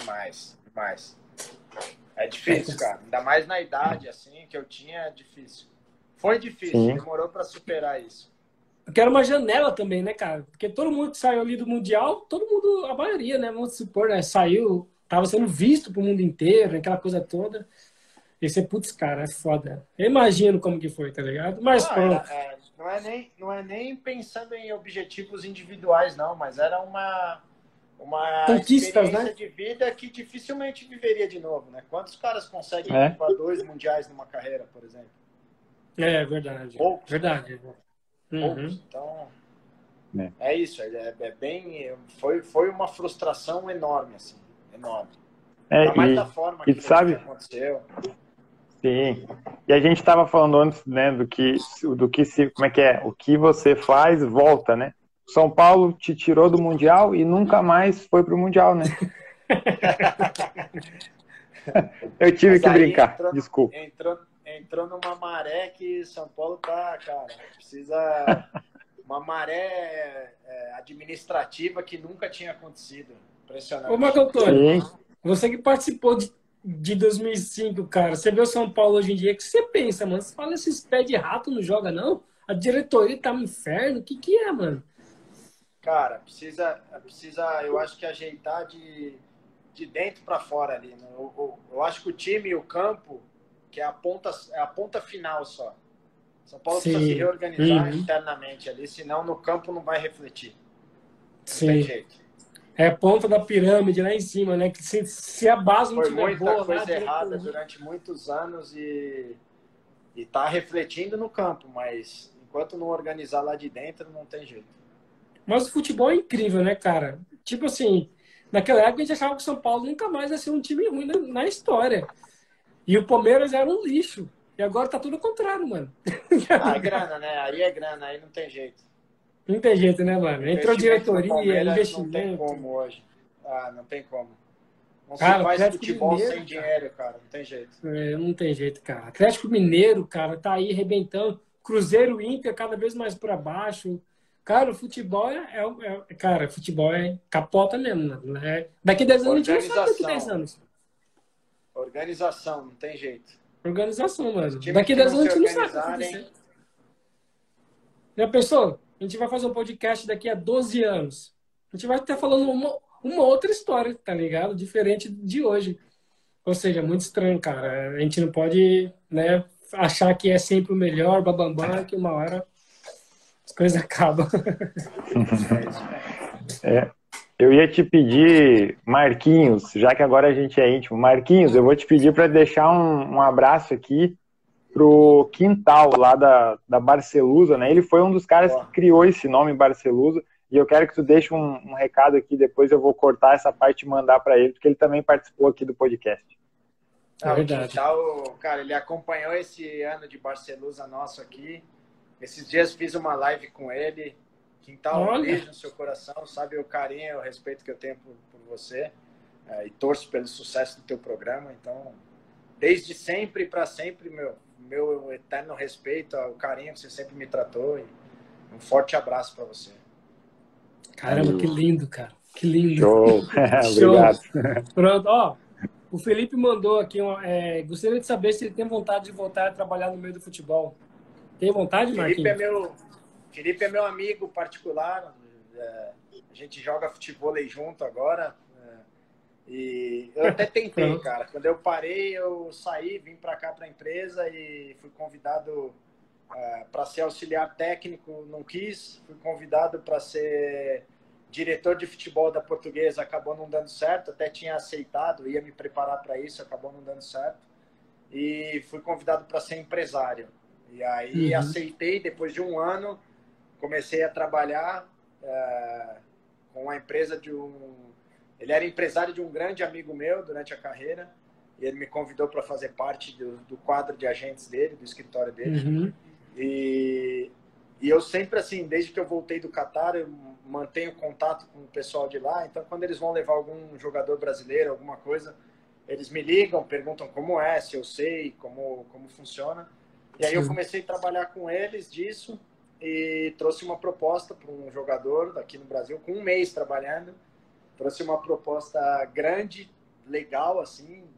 Demais, demais. É difícil, é. cara. Ainda mais na idade, assim, que eu tinha, é difícil. Foi difícil, Sim. demorou para superar isso. Eu quero uma janela também, né, cara? Porque todo mundo que saiu ali do Mundial, todo mundo, a maioria, né? Vamos supor, né? Saiu, tava sendo visto pro mundo inteiro, aquela coisa toda. Esse é putz, cara, é foda. Eu imagino como que foi, tá ligado? Mas não, pronto. É, é, não, é nem, não é nem pensando em objetivos individuais, não, mas era uma, uma Conquistas, né? de vida que dificilmente viveria de novo, né? Quantos caras conseguem é? para dois mundiais numa carreira, por exemplo? É, verdade. Poucos. Verdade. Poucos. Uhum. Então, é, é isso. É, é, bem... Foi, foi uma frustração enorme, assim. Enorme. É, mais e, da forma que, sabe, aconteceu. Sim. E a gente estava falando antes, né, do que, do que se, como é que é, o que você faz volta, né? São Paulo te tirou do mundial e nunca mais foi pro mundial, né? Eu tive Mas que brincar. Entrou, Desculpa. Entrou, entrou numa maré que São Paulo tá, cara, precisa uma maré é, administrativa que nunca tinha acontecido. Impressionante. Ô, Marco Antônio, você que participou de de 2005, cara. Você vê o São Paulo hoje em dia, o que você pensa, mano? Você fala esses pés de rato não joga, não? A diretoria tá no inferno? O que que é, mano? Cara, precisa, precisa eu acho que ajeitar de, de dentro para fora ali. Né? Eu, eu, eu, acho que o time e o campo, que é a ponta, é a ponta final só. São Paulo Sim. precisa se reorganizar uhum. internamente ali, senão no campo não vai refletir. Não Sim. tem jeito é ponta da pirâmide lá em cima, né? Que se, se a base não Foi tiver muita boa... coisa errada durante muitos anos e está refletindo no campo, mas enquanto não organizar lá de dentro, não tem jeito. Mas o futebol é incrível, né, cara? Tipo assim, naquela época a gente achava que o São Paulo nunca mais ia ser um time ruim na, na história. E o Palmeiras era um lixo. E agora tá tudo ao contrário, mano. Ah, é grana, né? Aí é grana, aí não tem jeito. Não tem jeito, né, mano? Entrou diretoria, investimento. Não tem como hoje. Ah, não tem como. Não cara, se faz Atlético futebol Mineiro, sem dinheiro, cara. Não tem jeito. É, não tem jeito, cara. Atlético Mineiro, cara, tá aí arrebentando. Cruzeiro Inter cada vez mais para baixo. Cara, o futebol é, é, é, Cara, futebol é capota mesmo. Né? Daqui 10 anos a gente não sabe daqui 10 anos. Organização, não tem jeito. Organização, mano. Daqui 10 anos a gente não sabe. Já pensou? A gente vai fazer um podcast daqui a 12 anos. A gente vai estar falando uma, uma outra história, tá ligado? Diferente de hoje. Ou seja, muito estranho, cara. A gente não pode, né, achar que é sempre o melhor, babambam, que uma hora as coisas acabam. é. eu ia te pedir, Marquinhos, já que agora a gente é íntimo, Marquinhos, eu vou te pedir para deixar um, um, abraço aqui pro Quintal, lá da, da Barcelusa, né? Ele foi um dos caras que criou esse nome Barcelusa, e eu quero que tu deixe um, um recado aqui, depois eu vou cortar essa parte e mandar para ele, porque ele também participou aqui do podcast. É verdade. O Quintal, cara, ele acompanhou esse ano de Barcelusa nosso aqui. Esses dias fiz uma live com ele, Quintal, um beijo no seu coração, sabe o carinho, o respeito que eu tenho por, por você é, e torço pelo sucesso do teu programa. Então, desde sempre para sempre, meu, meu eterno respeito, o carinho que você sempre me tratou e um forte abraço para você. Caramba, que lindo, cara. Que lindo. Show. Show. Obrigado. Pronto, ó. O Felipe mandou aqui, um, é, gostaria de saber se ele tem vontade de voltar a trabalhar no meio do futebol. Tem vontade, Marquinhos? Felipe é meu, Felipe é meu amigo particular. É, a gente joga futebol junto agora. E eu até tentei, cara. Quando eu parei, eu saí, vim para cá para a empresa e fui convidado é, para ser auxiliar técnico, não quis. Fui convidado para ser diretor de futebol da Portuguesa, acabou não dando certo. Até tinha aceitado, ia me preparar para isso, acabou não dando certo. E fui convidado para ser empresário. E aí uhum. aceitei depois de um ano comecei a trabalhar é, com a empresa de um. Ele era empresário de um grande amigo meu durante a carreira e ele me convidou para fazer parte do, do, quadro de agentes dele, do escritório dele. Uhum. E, e eu sempre, assim, desde que eu voltei do Catar, eu mantenho contato com o pessoal de lá. Então, quando eles vão levar algum jogador brasileiro, alguma coisa, eles me ligam, perguntam como é, se eu sei, como, como funciona. E aí eu comecei a trabalhar com eles disso e trouxe uma proposta para um jogador aqui no Brasil, com um mês trabalhando. Trouxe uma proposta grande, legal, assim,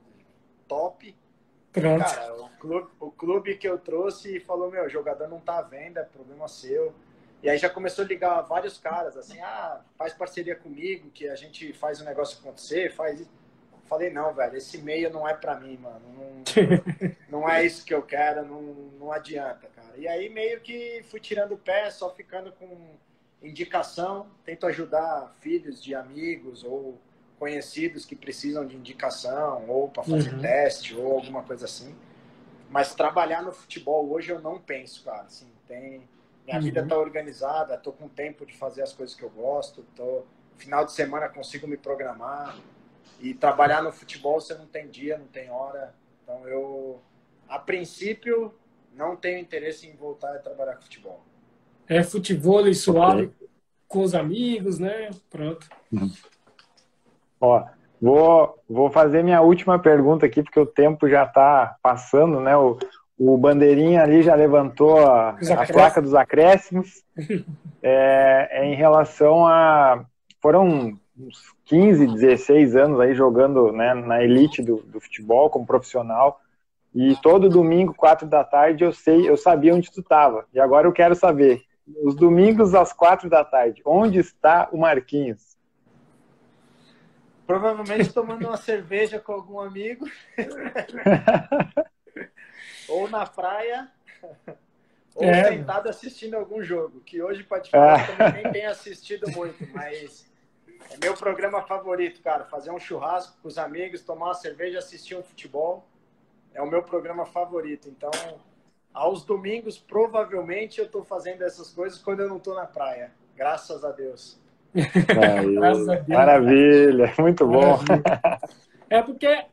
top. Pronto. Cara, o clube, o clube que eu trouxe falou: Meu, o jogador não tá à venda, é problema seu. E aí já começou a ligar vários caras, assim: Ah, faz parceria comigo, que a gente faz o negócio acontecer, faz isso. Falei, não, velho, esse meio não é para mim, mano. Não, não é isso que eu quero, não, não adianta, cara. E aí meio que fui tirando o pé, só ficando com indicação. Tento ajudar filhos de amigos ou conhecidos que precisam de indicação, ou para fazer uhum. teste, ou alguma coisa assim. Mas trabalhar no futebol hoje eu não penso, cara. Assim, tem... Minha uhum. vida tá organizada, tô com tempo de fazer as coisas que eu gosto, tô... Final de semana consigo me programar e trabalhar no futebol você não tem dia, não tem hora. Então eu, a princípio, não tenho interesse em voltar a trabalhar com futebol. É futebol e suave okay. com os amigos, né? Pronto. Uhum. Ó, vou, vou fazer minha última pergunta aqui, porque o tempo já está passando, né? O, o bandeirinha ali já levantou a, a placa dos acréscimos. é, é em relação a. Foram uns 15, 16 anos aí jogando né, na elite do, do, futebol como profissional. E todo domingo, quatro da tarde, eu sei, eu sabia onde tu estava. E agora eu quero saber, os domingos às quatro da tarde, onde está o Marquinhos? Provavelmente tomando uma cerveja com algum amigo. ou na praia. Ou é. sentado assistindo algum jogo. Que hoje, para te falar, é. também nem tenho assistido muito, mas é meu programa favorito, cara. Fazer um churrasco com os amigos, tomar uma cerveja, assistir um futebol. É o meu programa favorito. Então, aos domingos, provavelmente eu estou fazendo essas coisas quando eu não estou na praia. Graças a Deus. Graças a Deus. Maravilha, muito bom. Maravilha. É porque é,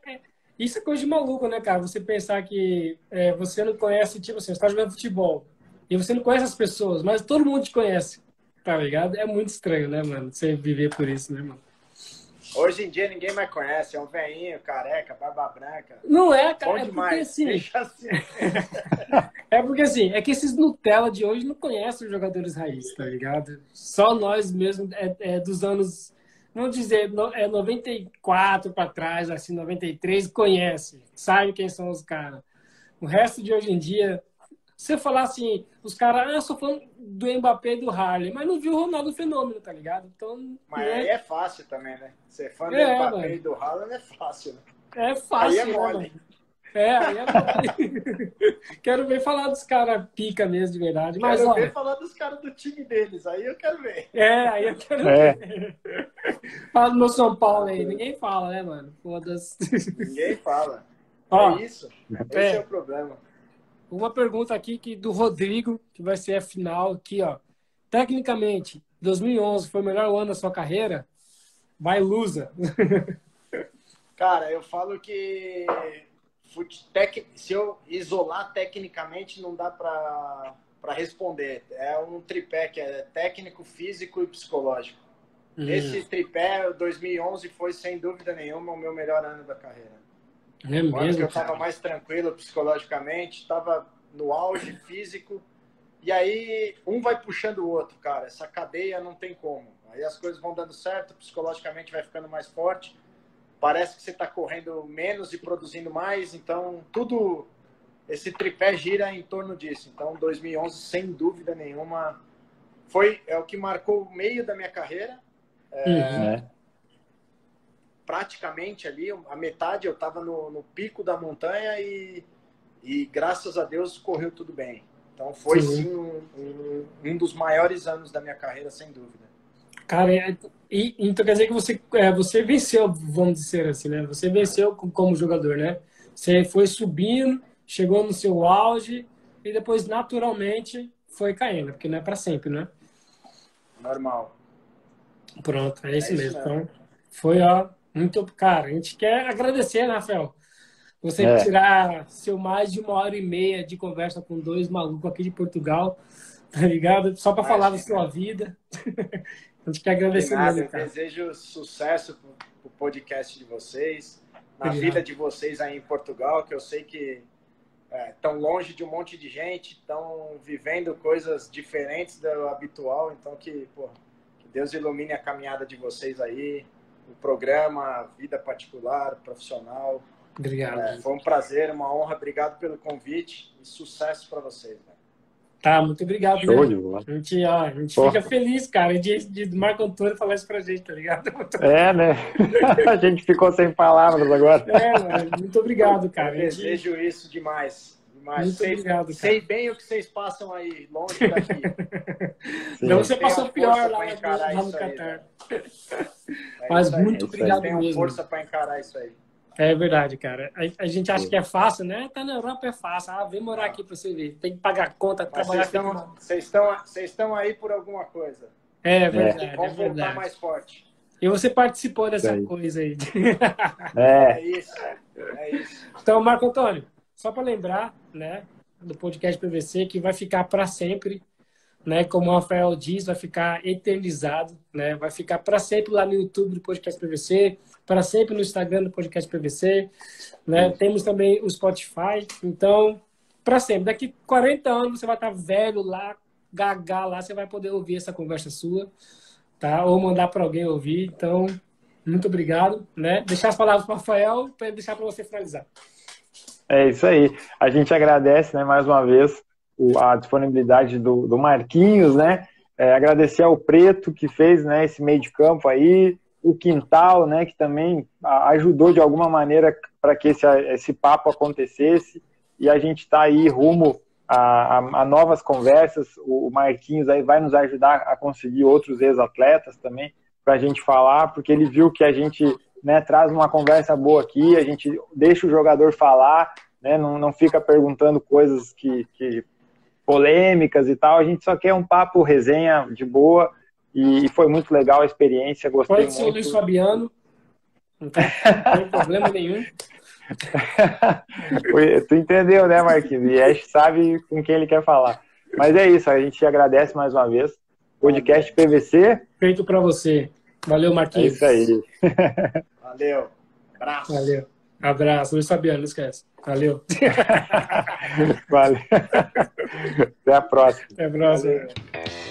isso é coisa de maluco, né, cara? Você pensar que é, você não conhece, tipo assim, você está jogando futebol e você não conhece as pessoas, mas todo mundo te conhece. Tá ligado? É muito estranho, né, mano? Você viver por isso, né, mano? Hoje em dia ninguém mais conhece, é um veinho, careca, barba branca. Não é, cara. Bom é demais. Porque, assim, assim. é porque assim, é que esses Nutella de hoje não conhecem os jogadores raiz, tá ligado? Só nós mesmo é, é dos anos, vamos dizer, é 94 para trás, assim, 93, conhece, sabe quem são os caras. O resto de hoje em dia você falar assim, os caras, ah, sou fã do Mbappé e do Harley, mas não viu o Ronaldo Fenômeno, tá ligado? Então, mas é... aí é fácil também, né? Ser fã do é, Mbappé mano. e do Harley é fácil, né? É fácil, aí é né, mole. Né, É, aí é Quero ver falar dos caras pica mesmo, de verdade. Mas, quero olha... ver falar dos caras do time deles, aí eu quero ver. É, aí eu quero é. ver. Fala do meu São Paulo aí. Ninguém fala, né, mano? Foda-se. Ninguém fala. Ó, é isso. Esse é. é o problema. Uma pergunta aqui que do Rodrigo, que vai ser a final aqui, ó. Tecnicamente, 2011 foi o melhor ano da sua carreira? Vai, Lusa. Cara, eu falo que se eu isolar tecnicamente, não dá para responder. É um tripé que é técnico, físico e psicológico. Uhum. Esse tripé, 2011, foi sem dúvida nenhuma o meu melhor ano da carreira. É mesmo, que eu estava mais tranquilo psicologicamente, estava no auge físico. E aí, um vai puxando o outro, cara. Essa cadeia não tem como. Aí as coisas vão dando certo, psicologicamente vai ficando mais forte parece que você está correndo menos e produzindo mais, então tudo esse tripé gira em torno disso. Então 2011 sem dúvida nenhuma foi é o que marcou o meio da minha carreira. É, uhum. Praticamente ali a metade eu estava no, no, pico da montanha e, e graças a Deus correu tudo bem. Então foi sim, sim um, um, um dos maiores anos da minha carreira sem dúvida. Cara, é, e, então quer dizer que você, é, você venceu, vamos dizer assim, né? Você venceu como jogador, né? Você foi subindo, chegou no seu auge e depois naturalmente foi caindo, porque não é para sempre, né? Normal. Pronto, é isso, é mesmo. Então, foi, ó, muito. Cara, a gente quer agradecer, né, Rafael? Você é. tirar seu mais de uma hora e meia de conversa com dois malucos aqui de Portugal, tá ligado? Só para falar da sua vida. A gente quer agradecer nada, Eu desejo sucesso para o podcast de vocês, na Obrigado. vida de vocês aí em Portugal, que eu sei que estão é, longe de um monte de gente, estão vivendo coisas diferentes do habitual, então que, pô, que Deus ilumine a caminhada de vocês aí, o programa, a vida particular, profissional. Obrigado. É, foi um prazer, uma honra. Obrigado pelo convite e sucesso para vocês. Né? Tá, muito obrigado. Show né? de bola. A gente, ó, a gente fica feliz, cara, de, de Marco Antônio falar isso pra gente, tá ligado? É, né? a gente ficou sem palavras agora. É, mano, muito obrigado, cara. Eu desejo isso demais. Demais. Muito sei, obrigado. Sei bem o que vocês passam aí, longe daqui. Não, você passou pior lá, lá no Catar. Né? Mas muito obrigado mesmo. força para encarar isso aí. É verdade, cara. A, a, gente acha que é fácil, né? Tá na Europa é fácil. Ah, vem morar aqui para você ver. Tem que pagar conta, Mas trabalhar. Vocês estão, vocês estão aí por alguma coisa. É verdade. É. Vamos é verdade. voltar mais forte. E você participou dessa é coisa aí. É. é isso. É isso. Então, Marco Antônio, só para lembrar, né, do podcast PVC que vai ficar para sempre né? Como o Rafael diz, vai ficar eternizado, né? Vai ficar para sempre lá no YouTube do Podcast PVC, para sempre no Instagram do Podcast PVC, né? Temos também o Spotify, então para sempre. Daqui 40 anos você vai estar tá velho lá, gaga lá, você vai poder ouvir essa conversa sua, tá? Ou mandar para alguém ouvir. Então, muito obrigado, né? Deixar as palavras para o Rafael para deixar para você finalizar. É isso aí. A gente agradece, né, mais uma vez a disponibilidade do, do Marquinhos, né? É, agradecer ao Preto que fez né, esse meio de campo aí, o Quintal, né, que também ajudou de alguma maneira para que esse, esse papo acontecesse. E a gente está aí rumo a, a, a, novas conversas. O Marquinhos aí vai nos ajudar a conseguir outros ex-atletas também para a gente falar, porque ele viu que a gente né, traz uma conversa boa aqui, a gente deixa o jogador falar, né, não, não fica perguntando coisas que, que polêmicas e tal. A gente só quer um papo, resenha de boa. E, foi muito legal a experiência. Gostei Pode ser muito. o Luiz Fabiano. Não tem, não tem problema nenhum. tu entendeu, né, Marquinhos? E Ash sabe com quem ele quer falar. Mas é isso, a gente agradece mais uma vez. Podcast PVC. Feito para você. Valeu, Marquinhos. É isso aí. Valeu. Abraço. Valeu. Abraço. Luiz Fabiano, não esquece. Valeu. Valeu. Até a próxima. Até a próxima. Valeu.